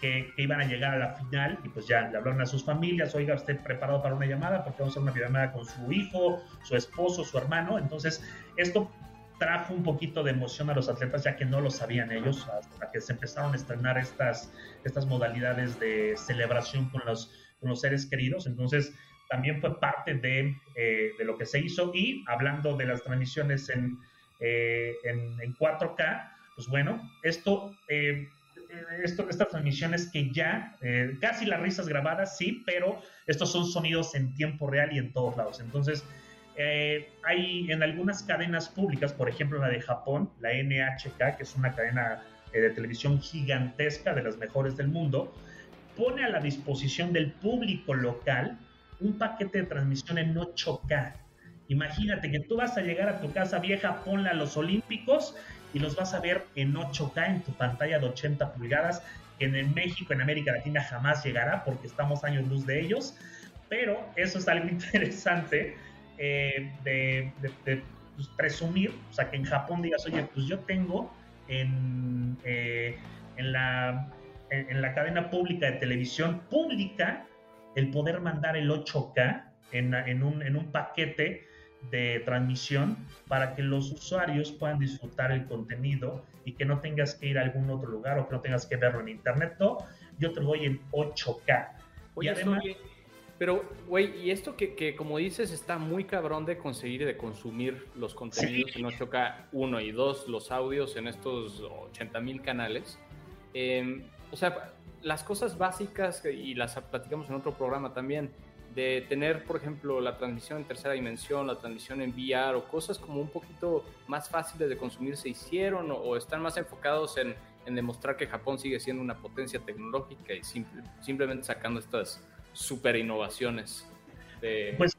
F: que, iban a llegar a la final y pues ya le hablaron a sus familias, oiga, usted preparado para una llamada porque vamos a hacer una videollamada con su hijo, su esposo, su hermano. Entonces, esto trajo un poquito de emoción a los atletas ya que no lo sabían ellos hasta que se empezaron a estrenar estas, estas modalidades de celebración con los, con los seres queridos. Entonces, también fue parte de, eh, de lo que se hizo y hablando de las transmisiones en, eh, en 4K, pues bueno, esto eh, esto, estas transmisiones que ya, eh, casi las risas grabadas, sí, pero estos son sonidos en tiempo real y en todos lados. Entonces, eh, hay en algunas cadenas públicas, por ejemplo la de Japón, la NHK, que es una cadena eh, de televisión gigantesca, de las mejores del mundo, pone a la disposición del público local un paquete de transmisión en 8K. Imagínate que tú vas a llegar a tu casa vieja, ponla a los Olímpicos y los vas a ver en 8K en tu pantalla de 80 pulgadas, que en México, en América Latina jamás llegará porque estamos años luz de ellos, pero eso es algo interesante eh, de, pues, presumir, o sea, que en Japón digas, oye, pues yo tengo en, eh, en, la, en, la cadena pública de televisión pública el poder mandar el 8K en, en, un, en un paquete de transmisión para que los usuarios puedan disfrutar el contenido y que no tengas que ir a algún otro lugar o que no tengas que verlo en internet. No, yo te lo doy en 8K.
E: Oye, y además, pero, güey, y esto que, que, como dices, está muy cabrón de conseguir y de consumir los contenidos sí. en 8K 1 y 2, los audios en estos 80 mil canales. Eh, o sea, las cosas básicas, y las platicamos en otro programa también, de tener, por ejemplo, la transmisión en tercera dimensión, la transmisión en VR o cosas como un poquito más fáciles de consumir se hicieron o, están más enfocados en, en, demostrar que Japón sigue siendo una potencia tecnológica y simple, simplemente sacando estas super innovaciones de
F: pues,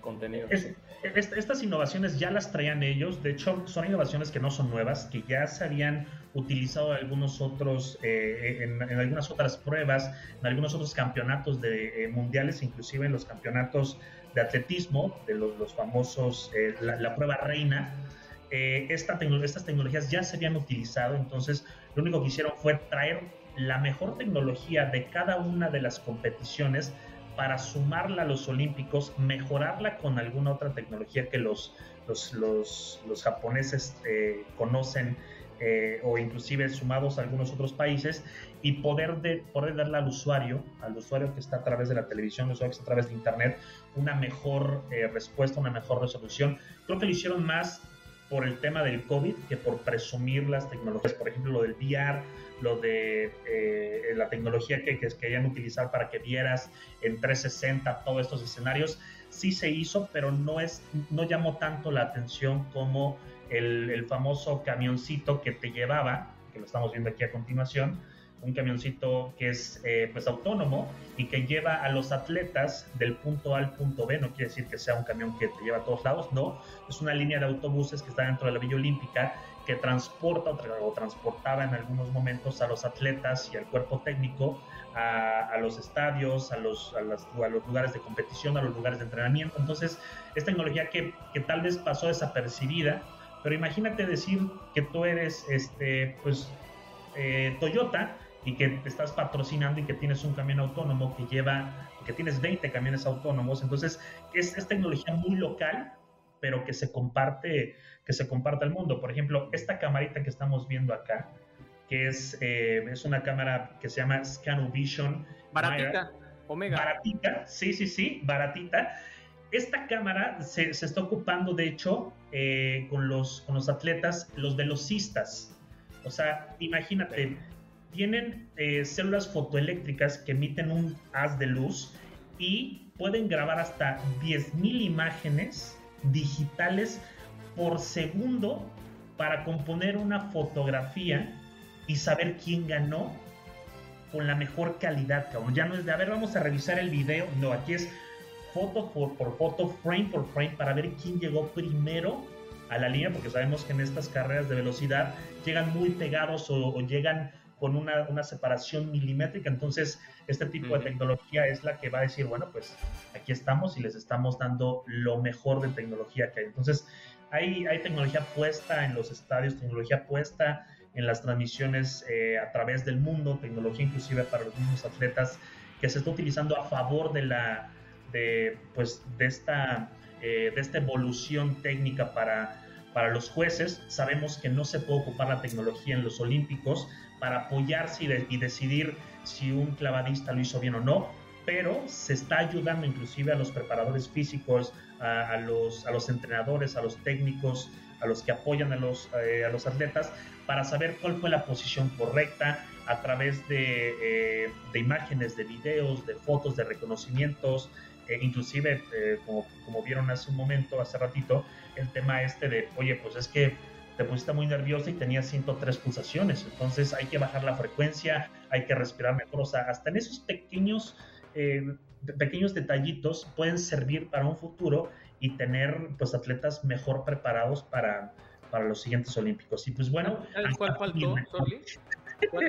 E: contenido.
F: Es, es, estas innovaciones ya las traían ellos, de hecho son innovaciones que no son nuevas, que ya se habían utilizado algunos otros, eh, en, en, algunas otras pruebas, en algunos otros campeonatos de, eh, mundiales, inclusive en los campeonatos de atletismo, de los, los famosos, eh, la, la, prueba reina, eh, esta tecno- estas tecnologías ya se habían utilizado, entonces lo único que hicieron fue traer la mejor tecnología de cada una de las competiciones para sumarla a los Olímpicos, mejorarla con alguna otra tecnología que los, los, los, japoneses eh, conocen eh, o inclusive sumados a algunos otros países y poder, de, poder darle al usuario, al usuario que está a través de la televisión, al usuario que está a través de internet, una mejor eh, respuesta, una mejor resolución. Creo que lo hicieron más por el tema del COVID que por presumir las tecnologías, por ejemplo, lo del VR, lo de eh, la tecnología que, que querían utilizar para que vieras en 360 todos estos escenarios, sí se hizo, pero no, es, no llamó tanto la atención como el, el famoso camioncito que te llevaba, que lo estamos viendo aquí a continuación, un camioncito que es eh, pues autónomo y que lleva a los atletas del punto A al punto B. No quiere decir que sea un camión que te lleva a todos lados, no. Es una línea de autobuses que está dentro de la Villa Olímpica transporta o, tra- o transportaba en algunos momentos a los atletas y al cuerpo técnico a, los estadios, a los, a los lugares de competición, a los lugares de entrenamiento. Entonces, es tecnología que, que tal vez pasó desapercibida, pero imagínate decir que tú eres este, pues, eh, Toyota y que te estás patrocinando y que tienes un camión autónomo que lleva, que tienes 20 camiones autónomos. Entonces, es, es tecnología muy local, pero que se comparte, que se comparte al mundo. Por ejemplo, esta camarita que estamos viendo acá, que es, eh, es una cámara que se llama Scanovision.
E: Baratita, Omega.
F: Baratita, sí, sí, sí, baratita. Esta cámara se, se está ocupando, de hecho, eh, con, los, con los atletas, los velocistas. O sea, imagínate, tienen eh, células fotoeléctricas que emiten un haz de luz y pueden grabar hasta 10.000 imágenes digitales por segundo para componer una fotografía y saber quién ganó con la mejor calidad. Ya no es de, a ver, vamos a revisar el video. No, aquí es foto por, por foto, frame por frame, para ver quién llegó primero a la línea, porque sabemos que en estas carreras de velocidad llegan muy pegados o llegan con una, una, separación milimétrica. Entonces, este tipo uh -huh. de tecnología es la que va a decir, bueno, pues aquí estamos y les estamos dando lo mejor de tecnología que hay. Entonces, hay, hay tecnología puesta en los estadios, tecnología puesta en las transmisiones eh, a través del mundo, tecnología inclusive para los mismos atletas que se está utilizando a favor de la de pues de esta eh, de esta evolución técnica para para los jueces sabemos que no se puede ocupar la tecnología en los olímpicos para apoyarse y, de, y decidir si un clavadista lo hizo bien o no pero se está ayudando inclusive a los preparadores físicos a, a los a los entrenadores a los técnicos a los que apoyan a los, eh, a los atletas para saber cuál fue la posición correcta a través de, eh, de imágenes, de videos, de fotos, de reconocimientos, eh, inclusive, como, como vieron hace un momento, hace ratito, el tema este de, oye, pues es que te pusiste muy nerviosa y tenías 103 pulsaciones, entonces hay que bajar la frecuencia, hay que respirar mejor, o sea, hasta en esos pequeños, pequeños detallitos pueden servir para un futuro y tener pues atletas mejor preparados para, para los siguientes olímpicos. Y pues bueno...
E: ¿Sabes cuál faltó, Sorli?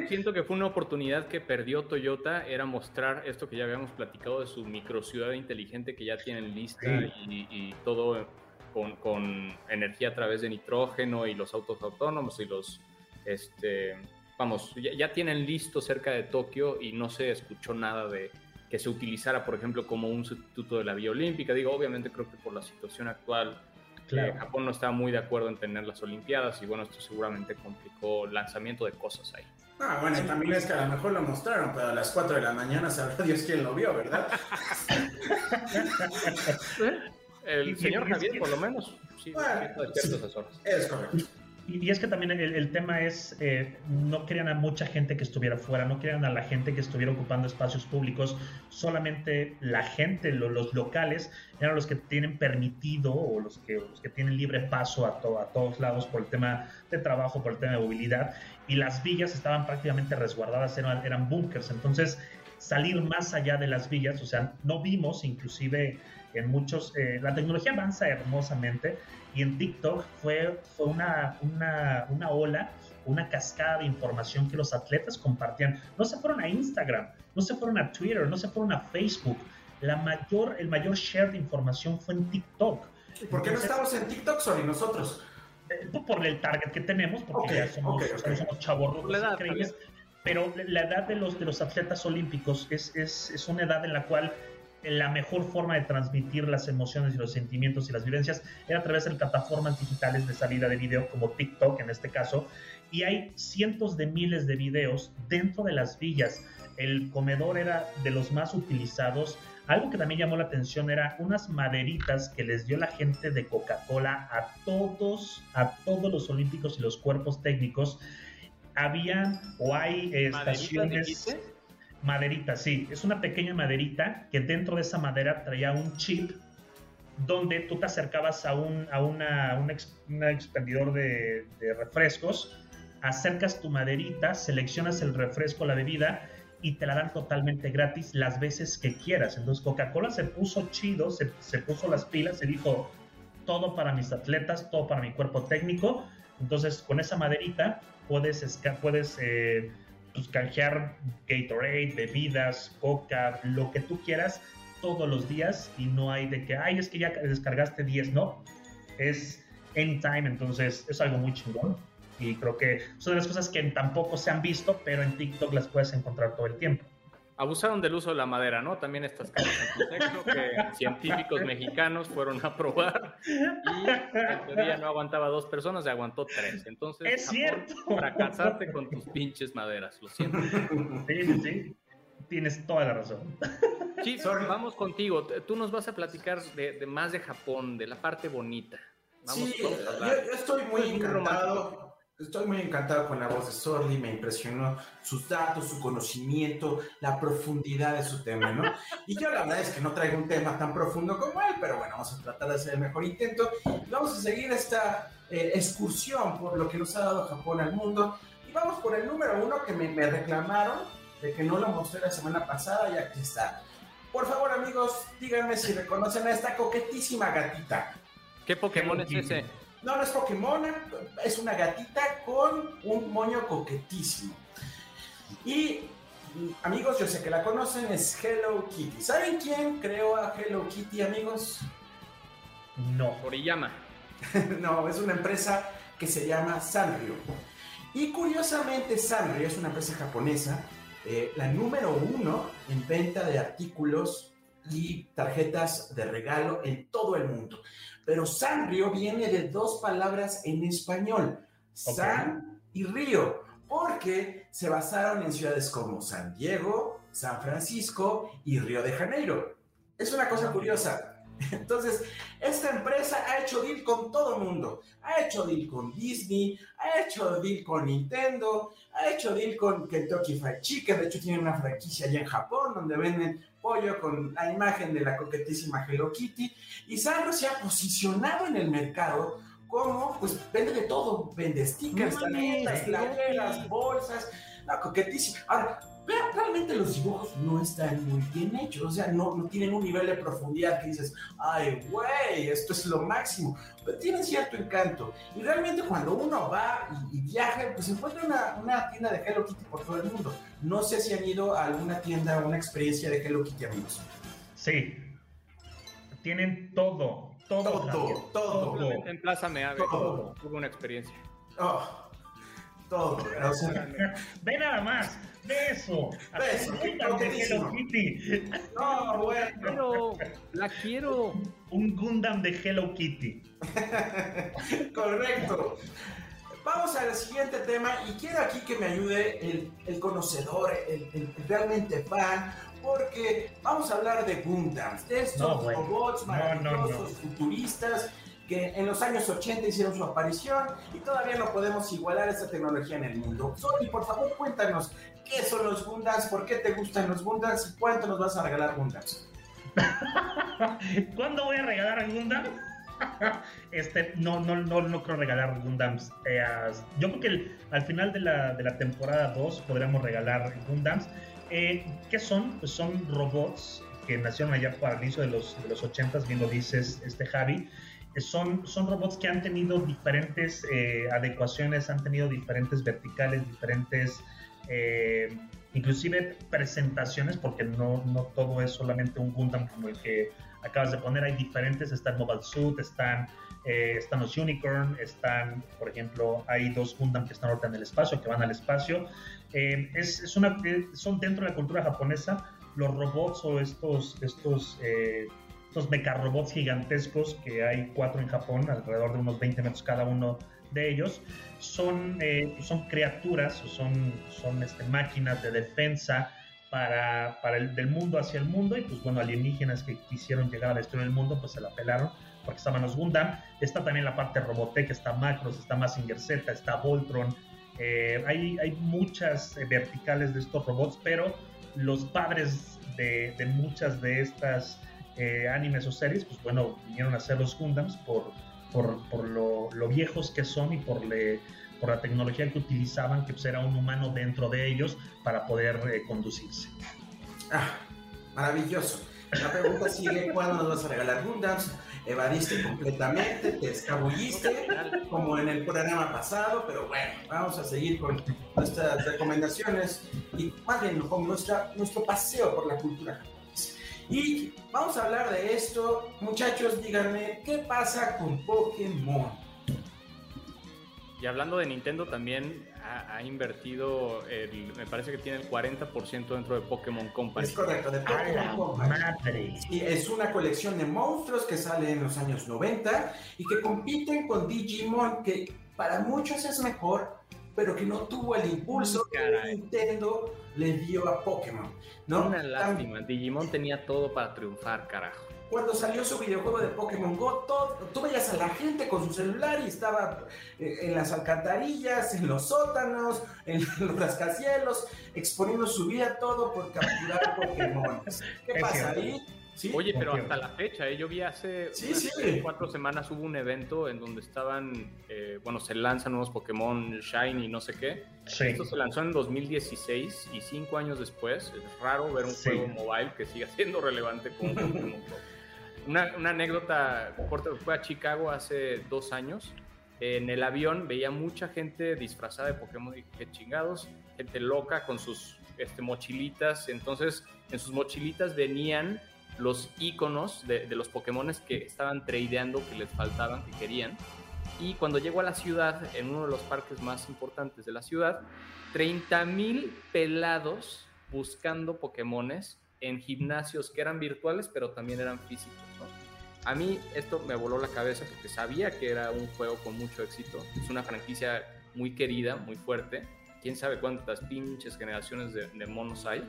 E: Siento que fue una oportunidad que perdió Toyota, era mostrar esto que ya habíamos platicado de su microciudad inteligente que ya tienen lista sí. y, y, todo con, con, energía a través de nitrógeno y los autos autónomos y los... Este, vamos, ya, ya tienen listo cerca de Tokio y no se escuchó nada de, que se utilizara, por ejemplo, como un sustituto de la vía olímpica. Digo, obviamente creo que por la situación actual, claro. eh, Japón no estaba muy de acuerdo en tener las Olimpiadas y bueno, esto seguramente complicó el lanzamiento de cosas ahí.
G: Ah, bueno, y también es que a lo mejor lo mostraron, pero a las 4 de la mañana sabrá Dios quién lo vio, ¿verdad?
E: el señor Javier, por lo menos, sí, bueno, sí,
G: es correcto.
F: Y, es que también el, el tema es, eh, no querían a mucha gente que estuviera fuera, no querían a la gente que estuviera ocupando espacios públicos, solamente la gente, lo, los locales, eran los que tienen permitido o los que, los que tienen libre paso a, to, a todos lados por el tema de trabajo, por el tema de movilidad, y las villas estaban prácticamente resguardadas, eran, eran búnkers, entonces salir más allá de las villas, o sea, no vimos inclusive en muchos, eh, la tecnología avanza hermosamente, y en TikTok fue, fue una, una, una, ola, una cascada de información que los atletas compartían. No se fueron a Instagram, no se fueron a Twitter, no se fueron a Facebook. La mayor, el mayor share de información fue en TikTok.
G: ¿Y por qué Entonces, no estamos en TikTok, Sony, nosotros?
F: eh, por el target que tenemos, porque
G: Ok,
F: ya somos,
G: ok, ok.
F: somos chavos increíbles. Pero la edad de los, de los atletas olímpicos es, es, es una edad en la cual la mejor forma de transmitir las emociones y los sentimientos y las vivencias era a través de plataformas digitales de salida de video como TikTok en este caso. Y hay cientos de miles de videos dentro de las villas. El comedor era de los más utilizados. Algo que también llamó la atención era unas maderitas que les dio la gente de Coca-Cola a todos, a todos los olímpicos y los cuerpos técnicos. Había o hay eh,
E: ¿Maderitas
F: estaciones maderita, sí. Es una pequeña maderita que dentro de esa madera traía un chip donde tú te acercabas a un, a una, un ex- un expendidor de, de refrescos, acercas tu maderita, seleccionas el refresco, la bebida y te la dan totalmente gratis las veces que quieras. Entonces Coca-Cola se puso chido, se, se puso las pilas, se dijo todo para mis atletas, todo para mi cuerpo técnico. Entonces con esa maderita puedes, puedes eh, pues, canjear Gatorade, bebidas, coca, lo que tú quieras todos los días y no hay de que, ay, es que ya descargaste 10, no. Es anytime, entonces es algo muy chingón. Y creo que son de las cosas que tampoco se han visto, pero en TikTok las puedes encontrar todo el tiempo.
E: Abusaron del uso de la madera, ¿no? También estas cajas en contexto que científicos mexicanos fueron a probar y en teoría no aguantaba dos personas, se aguantó tres. Entonces,
F: Es cierto.
E: fracasaste con tus pinches maderas, lo siento.
F: Sí, sí, sí. Tienes toda la razón.
G: Sorry.
E: vamos contigo. Tú nos vas a platicar de, de más de Japón, de la parte bonita. Vamos,
G: sí,
E: vamos a
G: yo, yo estoy muy
E: Muy
G: encantado. Estoy muy encantado con la voz de Sordi, me impresionó sus datos, su conocimiento, la profundidad de su tema, ¿no? Y yo la verdad es que no traigo un tema tan profundo como él, pero bueno, vamos a tratar de hacer el mejor intento. Y vamos a seguir esta eh, excursión por lo que nos ha dado Japón al mundo. Y vamos por el número uno que me, me reclamaron de que no lo mostré la semana pasada y aquí está. Por favor, amigos, díganme si reconocen a esta coquetísima gatita.
E: ¿Qué Pokémon es ese?
G: No, no es Pokémon, es una gatita con un moño coquetísimo. Y amigos, yo sé que la conocen, es Hello Kitty. ¿Saben quién creó a Hello Kitty, amigos?
F: No.
E: Oriyama.
G: no, es una empresa que se llama Sanrio. Y curiosamente, Sanrio es una empresa japonesa, eh, la número uno en venta de artículos y tarjetas de regalo en todo el mundo. Pero Sanrio viene de dos palabras en español. San y Río, porque se basaron en ciudades como San Diego, San Francisco y Río de Janeiro. Es una cosa curiosa. Entonces, esta empresa ha hecho deal con todo el mundo. Ha hecho deal con Disney, ha hecho deal con Nintendo, ha hecho deal con Kentucky Fried Chicken. De hecho, tienen una franquicia allá en Japón donde venden pollo con la imagen de la coquetísima Hello Kitty. Y Sanrio se ha posicionado en el mercado como, pues, vende de todo. Vende stickers, tarjetas, playeras, bolsas. La coquetísima. Ahora, vean, realmente los dibujos no están muy bien hechos. O sea, no, no tienen un nivel de profundidad que dices, ay, güey, esto es lo máximo. Pero tienen cierto encanto. Y realmente cuando uno va y, y viaja, pues encuentra una, una tienda de Hello Kitty por todo el mundo. No sé si han ido a alguna tienda o una experiencia de Hello Kitty, amigos.
F: Sí. Tienen todo. Todo.
G: Todo,
F: Javier,
G: todo.
E: En Plaza
G: Todo.
E: tuve una experiencia.
G: Oh, todo. O sea,
F: Ve nada más. Ve eso.
G: Ve eso,
F: Así Gundam de
G: coquetísimo.
F: Hello Kitty.
G: no, bueno.
E: Pero la quiero.
F: Un Gundam de Hello Kitty.
G: Correcto. Vamos al siguiente tema y quiero aquí que me ayude el, el conocedor, el, el realmente fan, porque vamos a hablar de Gundams, de estos
F: No,
G: robots maravillosos,
F: no, no.
G: futuristas, que en los años 80 hicieron su aparición y todavía no podemos igualar esta tecnología en el mundo. Sony, por favor, cuéntanos, ¿qué son los Gundams? ¿Por qué te gustan los Gundams? ¿Y cuánto nos vas a regalar Gundams?
F: ¿Cuándo voy a regalar Gundam? Este, no, no, no, no creo regalar Gundams. Eh, yo creo que el- al final de la, de la temporada 2 podremos regalar Gundams. Eh, ¿Qué son? Pues son robots que nacieron allá para el inicio de los, de los 80s, bien lo dices este Javi. Eh, Son, son robots que han tenido diferentes eh, adecuaciones, han tenido diferentes verticales, diferentes, eh, inclusive presentaciones, porque no, no todo es solamente un Gundam como el que acabas de poner, hay diferentes, está el Mobile Suit, están eh, están los Unicorn, están, por ejemplo, hay dos Gundam que están ahorita en el espacio, que van al espacio. Eh, es, es una, eh, son dentro de la cultura japonesa los robots o estos, estos, eh, estos mecarrobots gigantescos que hay cuatro en Japón, alrededor de unos 20 metros cada uno de ellos, son, eh, son criaturas son, son este, máquinas de defensa para, para el del mundo hacia el mundo y pues bueno, alienígenas que quisieron llegar a destruir el mundo pues se la pelaron porque estaban los Gundam. Está también la parte Robotech, está Macros, está Mazinger Z, está Voltron. Eh, hay, hay muchas eh, verticales de estos robots, pero los padres de, de muchas de estas animes o series, pues bueno, vinieron a ser los Gundams por, por, por lo, lo viejos que son y por, le, por la tecnología que utilizaban, que pues era un humano dentro de ellos para poder eh, conducirse.
G: Ah, maravilloso. La pregunta sigue, ¿cuándo nos vas a regalar Gundams? Evadiste completamente, te escabulliste, como en el programa pasado, pero bueno, vamos a seguir con nuestras recomendaciones y bien con nuestra, nuestro paseo por la cultura Y vamos a hablar de esto. Muchachos, díganme, ¿qué pasa con Pokémon?
E: Y hablando de Nintendo, también ha, ha invertido, el- me parece que tiene el 40% dentro de Pokémon Company.
G: Es correcto, de
F: ¡A
G: Pokémon Company. es una colección de monstruos que sale en los años 90 y que compiten con Digimon, que para muchos es mejor, pero que no tuvo el impulso que. Nintendo le dio a Pokémon. ¿no?
E: Una lástima, Digimon tenía todo para triunfar, carajo.
G: Cuando salió su videojuego de Pokémon Go, todo- tú veías a la gente con su celular y estaba eh, en las alcantarillas, en los sótanos, en los rascacielos, exponiendo su vida todo por capturar Pokémon. ¿Qué pasa ahí? ¿Sí?
E: Oye, pero hasta la fecha, ¿eh? yo vi hace
G: Sí,
E: unas
G: sí.
E: cuatro semanas hubo un evento en donde estaban, eh, bueno, se lanzan nuevos Pokémon Shiny y no sé qué. Esto se lanzó en 2016 y cinco años después es raro ver un juego mobile que siga siendo relevante como Pokémon. Una, una anécdota corta, fue a Chicago hace dos años. En el avión veía mucha gente disfrazada de Pokémon y qué chingados, gente loca con sus este, mochilitas. Entonces, en sus mochilitas venían los iconos de, los Pokémones que estaban tradeando, que les faltaban, que querían. Y cuando llegó a la ciudad, en uno de los parques más importantes de la ciudad, 30 mil pelados buscando Pokémones en gimnasios que eran virtuales, pero también eran físicos. A mí esto me voló la cabeza porque sabía que era un juego con mucho éxito. Es una franquicia muy querida, muy fuerte. Quién sabe cuántas pinches generaciones de monos hay.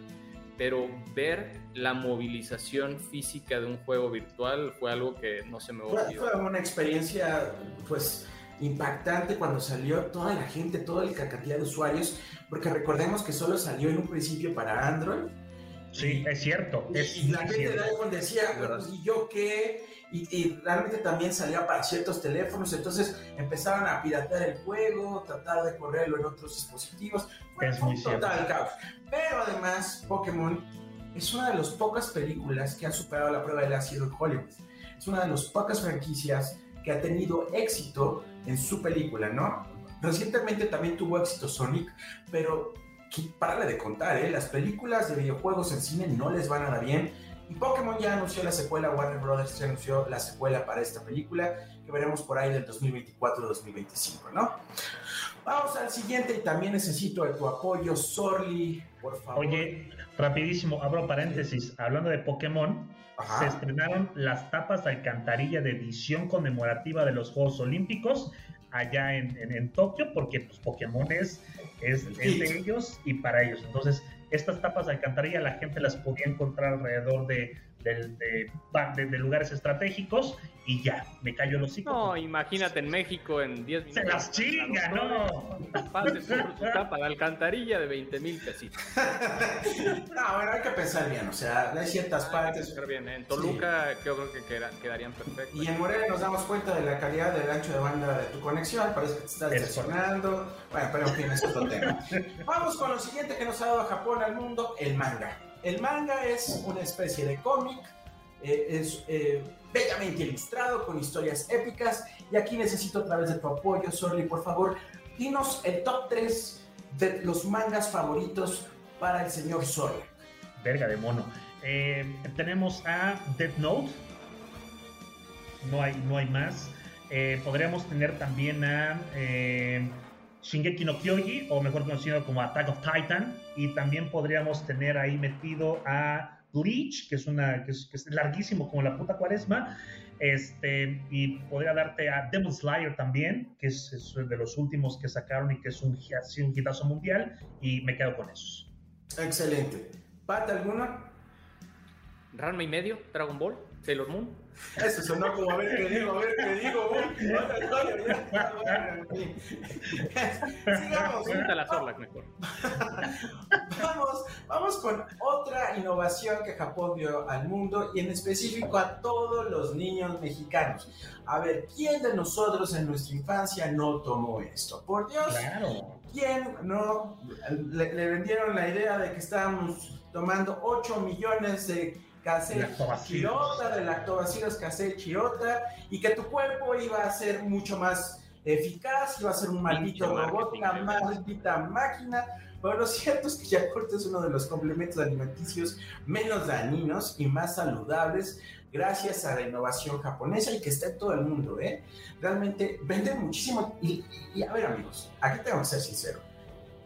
E: Pero ver la movilización física de un juego virtual fue algo que no se me olvidó.
G: fue una experiencia, pues, impactante cuando salió toda la gente, toda la cantidad de usuarios, porque recordemos que solo salió en un principio para Android.
F: Sí, es cierto.
G: Y,
F: Es
G: y la gente de iPhone decía,
E: verdad.
G: pues, ¿y yo qué? Y, y realmente también salía para ciertos teléfonos, entonces empezaron a piratear el juego, tratar de correrlo en otros dispositivos. Fue un total caos. Pero además, Pokémon es una de las pocas películas que ha superado la prueba del ácido en Hollywood. Es una de las pocas franquicias que ha tenido éxito en su película, ¿no? Recientemente también tuvo éxito Sonic, pero párale de contar, ¿eh? Las películas de videojuegos en cine no les van nada bien. Y Pokémon ya anunció la secuela, Warner Brothers ya anunció la secuela para esta película, que veremos por ahí del 2024-2025, ¿no? Vamos al siguiente y también necesito de tu apoyo, Sorly, por favor.
F: Oye, rapidísimo, abro paréntesis. Hablando de Pokémon,
G: Ajá.
F: se estrenaron las tapas de alcantarilla de edición conmemorativa de los Juegos Olímpicos allá en, en- en Tokio, porque pues, Pokémon es, es, es de ellos y para ellos. Entonces, estas tapas de alcantarilla la gente las podía encontrar alrededor de, de- de- de lugares estratégicos y ya, me cayó el hocico.
E: No, imagínate en México en 10 minutos.
F: Se las chinga, ¿no?
E: Pase por su tapa de alcantarilla de 20 mil pesitos.
G: No, bueno, hay que pensar bien, o sea, hay ciertas partes.
E: Súper bien, ¿eh? En Toluca yo creo que queda- quedarían perfectos.
G: Y en Morelia nos damos cuenta de la calidad del ancho de banda de tu conexión, parece que te estás
F: Es
G: decepcionando. Bueno, pero en fin, es otro tema. Vamos con lo siguiente que nos ha dado Japón al mundo, el manga. El manga es una especie de cómic, eh, es eh, bellamente ilustrado, con historias épicas, y aquí necesito a través de tu apoyo, Sorly, por favor, dinos el top 3 de los mangas favoritos para el señor Sorly.
F: Verga de mono. Eh, tenemos a Death Note. No hay, no hay más. Podríamos tener también a Shingeki no Kyoji, o mejor conocido como Attack of Titan, y también podríamos tener ahí metido a Bleach, que es, una, que es, que es larguísimo como la puta cuaresma, este, y podría darte a Demon Slayer también, que es, es de los últimos que sacaron y que es un, sido un hitazo mundial, y me quedo con esos.
G: Excelente. ¿Pat alguna?
E: Ranma y medio, Dragon Ball, Sailor Moon.
G: Eso sonó como a ver qué digo, a ver qué digo. Sigamos.
E: Mejor.
G: Vamos, vamos con otra innovación que Japón dio al mundo y en específico a todos los niños mexicanos. A ver, ¿quién de nosotros en nuestra infancia no tomó esto? Por Dios,
F: Claro.
G: ¿quién no le, le vendieron la idea de que estábamos tomando 8 millones de
F: Lactobacilos.
G: chirota, de lactobacilos cassette chirota y que tu cuerpo iba a ser mucho más eficaz, iba a ser un maldito robot, una
E: marketing,
G: maldita máquina. Pero lo cierto es que Yakult es uno de los complementos alimenticios menos dañinos y más saludables gracias a la innovación japonesa y que está en todo el mundo, ¿eh? Realmente vende muchísimo. Y, y a ver, amigos, aquí tengo que ser sincero.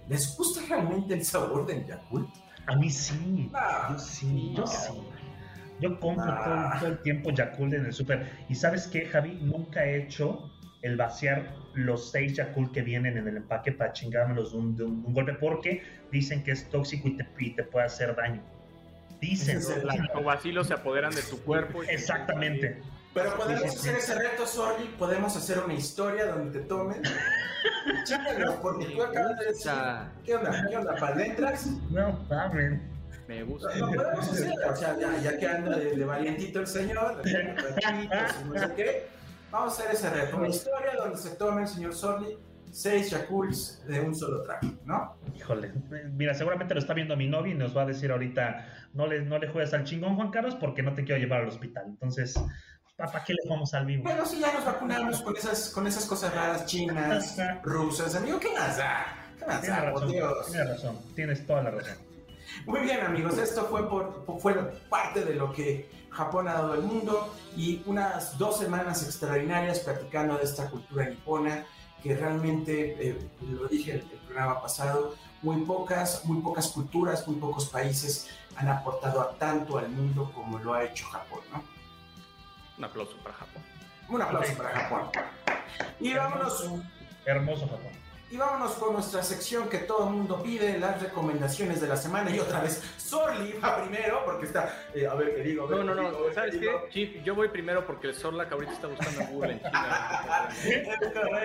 G: ¿Les gusta realmente el sabor del Yakult?
F: A mí sí.
G: Ah,
F: Yo sí, yo
G: no.
F: sí. Yo compro
G: Ah.
F: todo, todo el tiempo Yakult en el súper. Y ¿sabes qué, Javi? Nunca he hecho el vaciar los seis Yakult que vienen en el empaque para chingármelos de un, de un- de un golpe porque dicen que es tóxico y te, y te puede hacer daño. Dicen.
E: Los lactobacilos se apoderan de tu cuerpo. y-
F: Exactamente.
G: Pero podemos
F: Sí, sí, sí.
G: hacer ese reto, Sorry. Podemos hacer una historia donde te tomen. Chécalo, porque tú acabas de decir. ¿Qué onda? ¿Qué onda? ¿Para entras?
F: No, mames.
E: Me gusta.
G: Lo podemos hacer, o sea, ya, ya que anda de, de valientito el señor, de y no sé qué, vamos a hacer ese reto, una historia donde se tome el señor Sorly seis Yakults de un solo trago, ¿no?
F: Híjole, mira, seguramente lo está viendo mi novia y nos va a decir ahorita, no le, no le juegues al chingón, Juan Carlos, porque no te quiero llevar al hospital. Entonces, ¿para qué le jugamos al vivo?
G: Bueno, si ya nos vacunamos con esas, con esas cosas raras chinas, rusas, amigo, ¿qué más da? ¿Qué más da, por
F: razón,
G: Dios?
F: tienes razón, tienes toda la razón.
G: Muy bien amigos, esto fue, por, por- fue parte de lo que Japón ha dado al mundo y unas dos semanas extraordinarias platicando de esta cultura nipona que realmente, eh, lo dije el, el programa pasado, muy pocas, muy pocas culturas, muy pocos países han aportado a tanto al mundo como lo ha hecho Japón, ¿no?
E: Un aplauso para Japón.
G: Un aplauso para Japón. Y vámonos
F: hermoso Japón.
G: Y vámonos con nuestra sección que todo el mundo pide, las recomendaciones de la semana. Y otra vez, Sorly va primero, porque está. eh, a ver qué digo. a ver
E: No, no, no.
G: digo, a
E: ¿Sabes
G: qué digo.
E: Chief, yo voy primero porque el Zorlak ahorita está buscando en Google en China.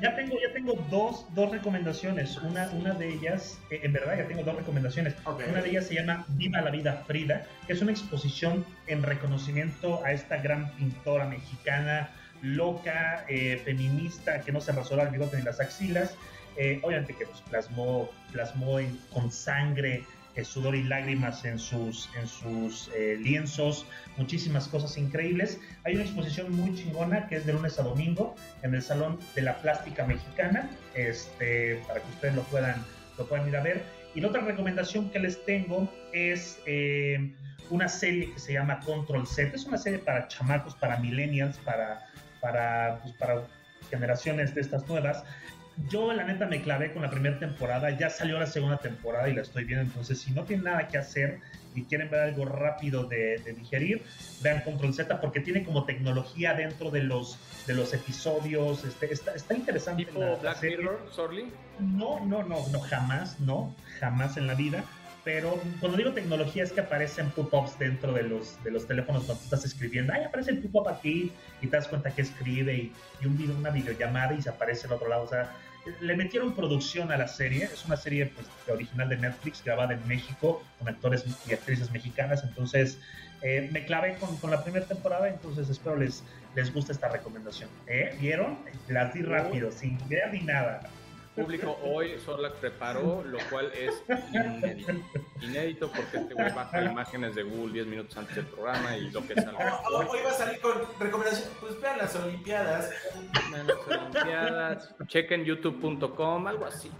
F: Ya tengo, ya tengo dos, dos recomendaciones. Una, una de ellas, eh, en verdad ya tengo dos recomendaciones. Una de ellas se llama Viva la vida Frida, que es una exposición en reconocimiento a esta gran pintora mexicana, loca, eh, feminista, que no se rasuraba el bigote ni las axilas. Eh, obviamente que pues, plasmó, plasmó con sangre, eh, sudor y lágrimas en sus, en sus lienzos, muchísimas cosas increíbles. Hay una exposición muy chingona que es de lunes a domingo en el Salón de la Plástica Mexicana, este, para que ustedes lo puedan, lo puedan ir a ver. Y la otra recomendación que les tengo es una serie que se llama Control Z. Es una serie para chamacos, para millennials, para, para, pues, para generaciones de estas nuevas. Yo, la neta, me clavé con la primera temporada. Ya salió la segunda temporada y la estoy viendo. Entonces, si no tienen nada que hacer y quieren ver algo rápido de, de digerir, vean Control Z porque tiene como tecnología dentro de los, de los episodios. Este, está, está interesante.
E: Tipo
F: la- la
E: Black. Mirror, Sorly.
F: No, no, no, no, jamás, no, jamás en la vida. Pero cuando digo tecnología es que aparecen pop-ups dentro de los, de los teléfonos cuando tú estás escribiendo. Ay, aparece el pop-up aquí y te das cuenta que escribe y, y un video, una videollamada y se aparece en otro lado. O sea, le metieron producción a la serie. Es una serie pues, original de Netflix, grabada en México, con actores y actrices mexicanas. Entonces, eh, me clavé con, con la primera temporada, entonces espero les, les guste esta recomendación. ¿Eh? ¿Vieron? Las di rápido, sin ver ni nada.
E: Público hoy, Sorlak preparó, lo cual es inédito. Inédito porque este güey baja imágenes de Google 10 minutos antes del programa y lo que salga.
G: Oh, oh, Hoy va a salir con recomendación. Pues vean las Olimpiadas.
E: Vean las Olimpiadas, chequen youtube.com, algo así.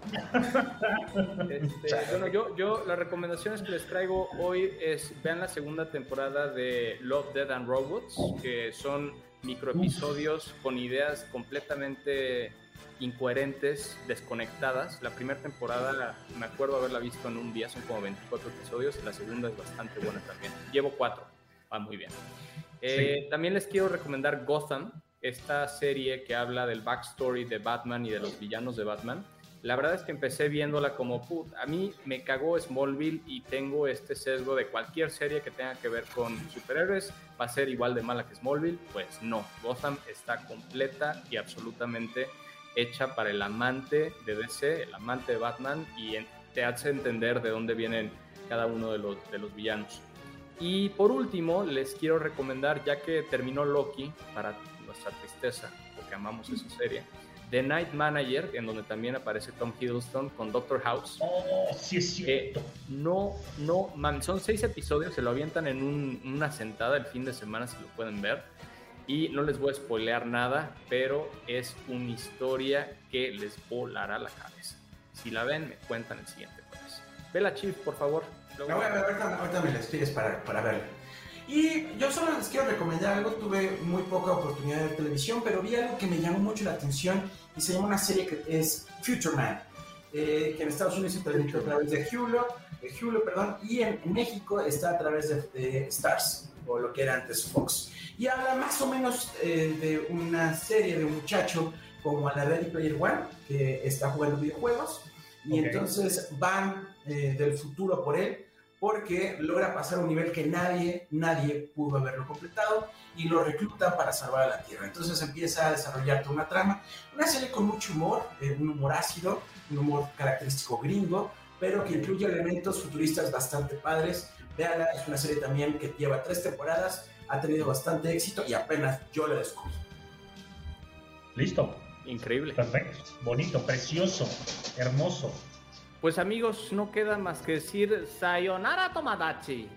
E: Este, bueno, yo, yo las recomendaciones que les traigo hoy es vean la segunda temporada de Love, Dead and Robots, que son microepisodios con ideas completamente incoherentes, desconectadas. La primera temporada me acuerdo haberla visto en un día, son como 24 episodios, la segunda es bastante buena también. Llevo cuatro, va muy bien. Eh, También les quiero recomendar Gotham, esta serie que habla del backstory de Batman y de los villanos de Batman. La verdad es que empecé viéndola como, put, a mí me cagó Smallville y tengo este sesgo de cualquier serie que tenga que ver con superhéroes va a ser igual de mala que Smallville. Pues no, Gotham está completa y absolutamente hecha para el amante de DC, el amante de Batman y te hace entender de dónde vienen cada uno de los, de los villanos. Y por último, les quiero recomendar, ya que terminó Loki, para nuestra tristeza, porque amamos esa serie, The Night Manager, en donde también aparece Tom Hiddleston con Doctor House.
F: Oh, sí es
E: Eh,
F: cierto.
E: no, no, man, son seis episodios, se lo avientan en un- una sentada el fin de semana si lo pueden ver. Y no les voy a spoilear nada, pero es una historia que les volará la cabeza. Si la ven, me cuentan el siguiente jueves. Vela, Chief, por favor. Luego-
G: voy a ver, ahorita, ahorita me la escribes para, para verla. Y yo solo les quiero recomendar algo, tuve muy poca oportunidad de ver televisión, pero vi algo que me llamó mucho la atención y se llama una serie que es Future Man, eh, que en Estados Unidos se transmite a través de Hulu, de Hulu perdón, y en México está a través de, de Stars, o lo que era antes Fox. Y habla más o menos eh, de una serie de un muchacho como a la Ready Player One, que está jugando videojuegos, y
F: Ok.
G: entonces van eh, del futuro por él porque logra pasar un nivel que nadie, nadie pudo haberlo completado y lo recluta para salvar a la Tierra. Entonces empieza a desarrollar toda una trama, una serie con mucho humor, eh, un humor ácido, un humor característico gringo, pero que incluye elementos futuristas bastante padres. Véanla, es una serie también que lleva tres temporadas, ha tenido bastante éxito y apenas yo la descubrí.
F: Listo.
E: Increíble.
F: Perfecto. Bonito, precioso, hermoso.
E: Pues amigos, no queda más que decir Sayonara Tomodachi.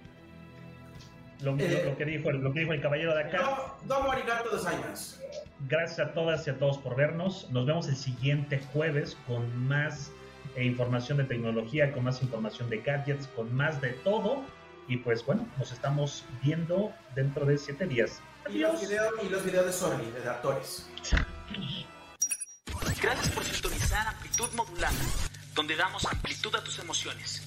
F: Lo,
G: Eh.
F: lo que dijo, el- lo que dijo el caballero de acá.
G: Domo, domo arigato gozaimasu.
F: Gracias a todas y a todos por vernos. Nos vemos el siguiente jueves con más eh, información de tecnología, con más información de gadgets, con más de todo. Y pues bueno, nos estamos viendo dentro de siete días.
G: Y los, videos, y los videos de Sony, de actores.
C: Gracias por sintonizar Amplitud Modulada, donde damos amplitud a tus emociones.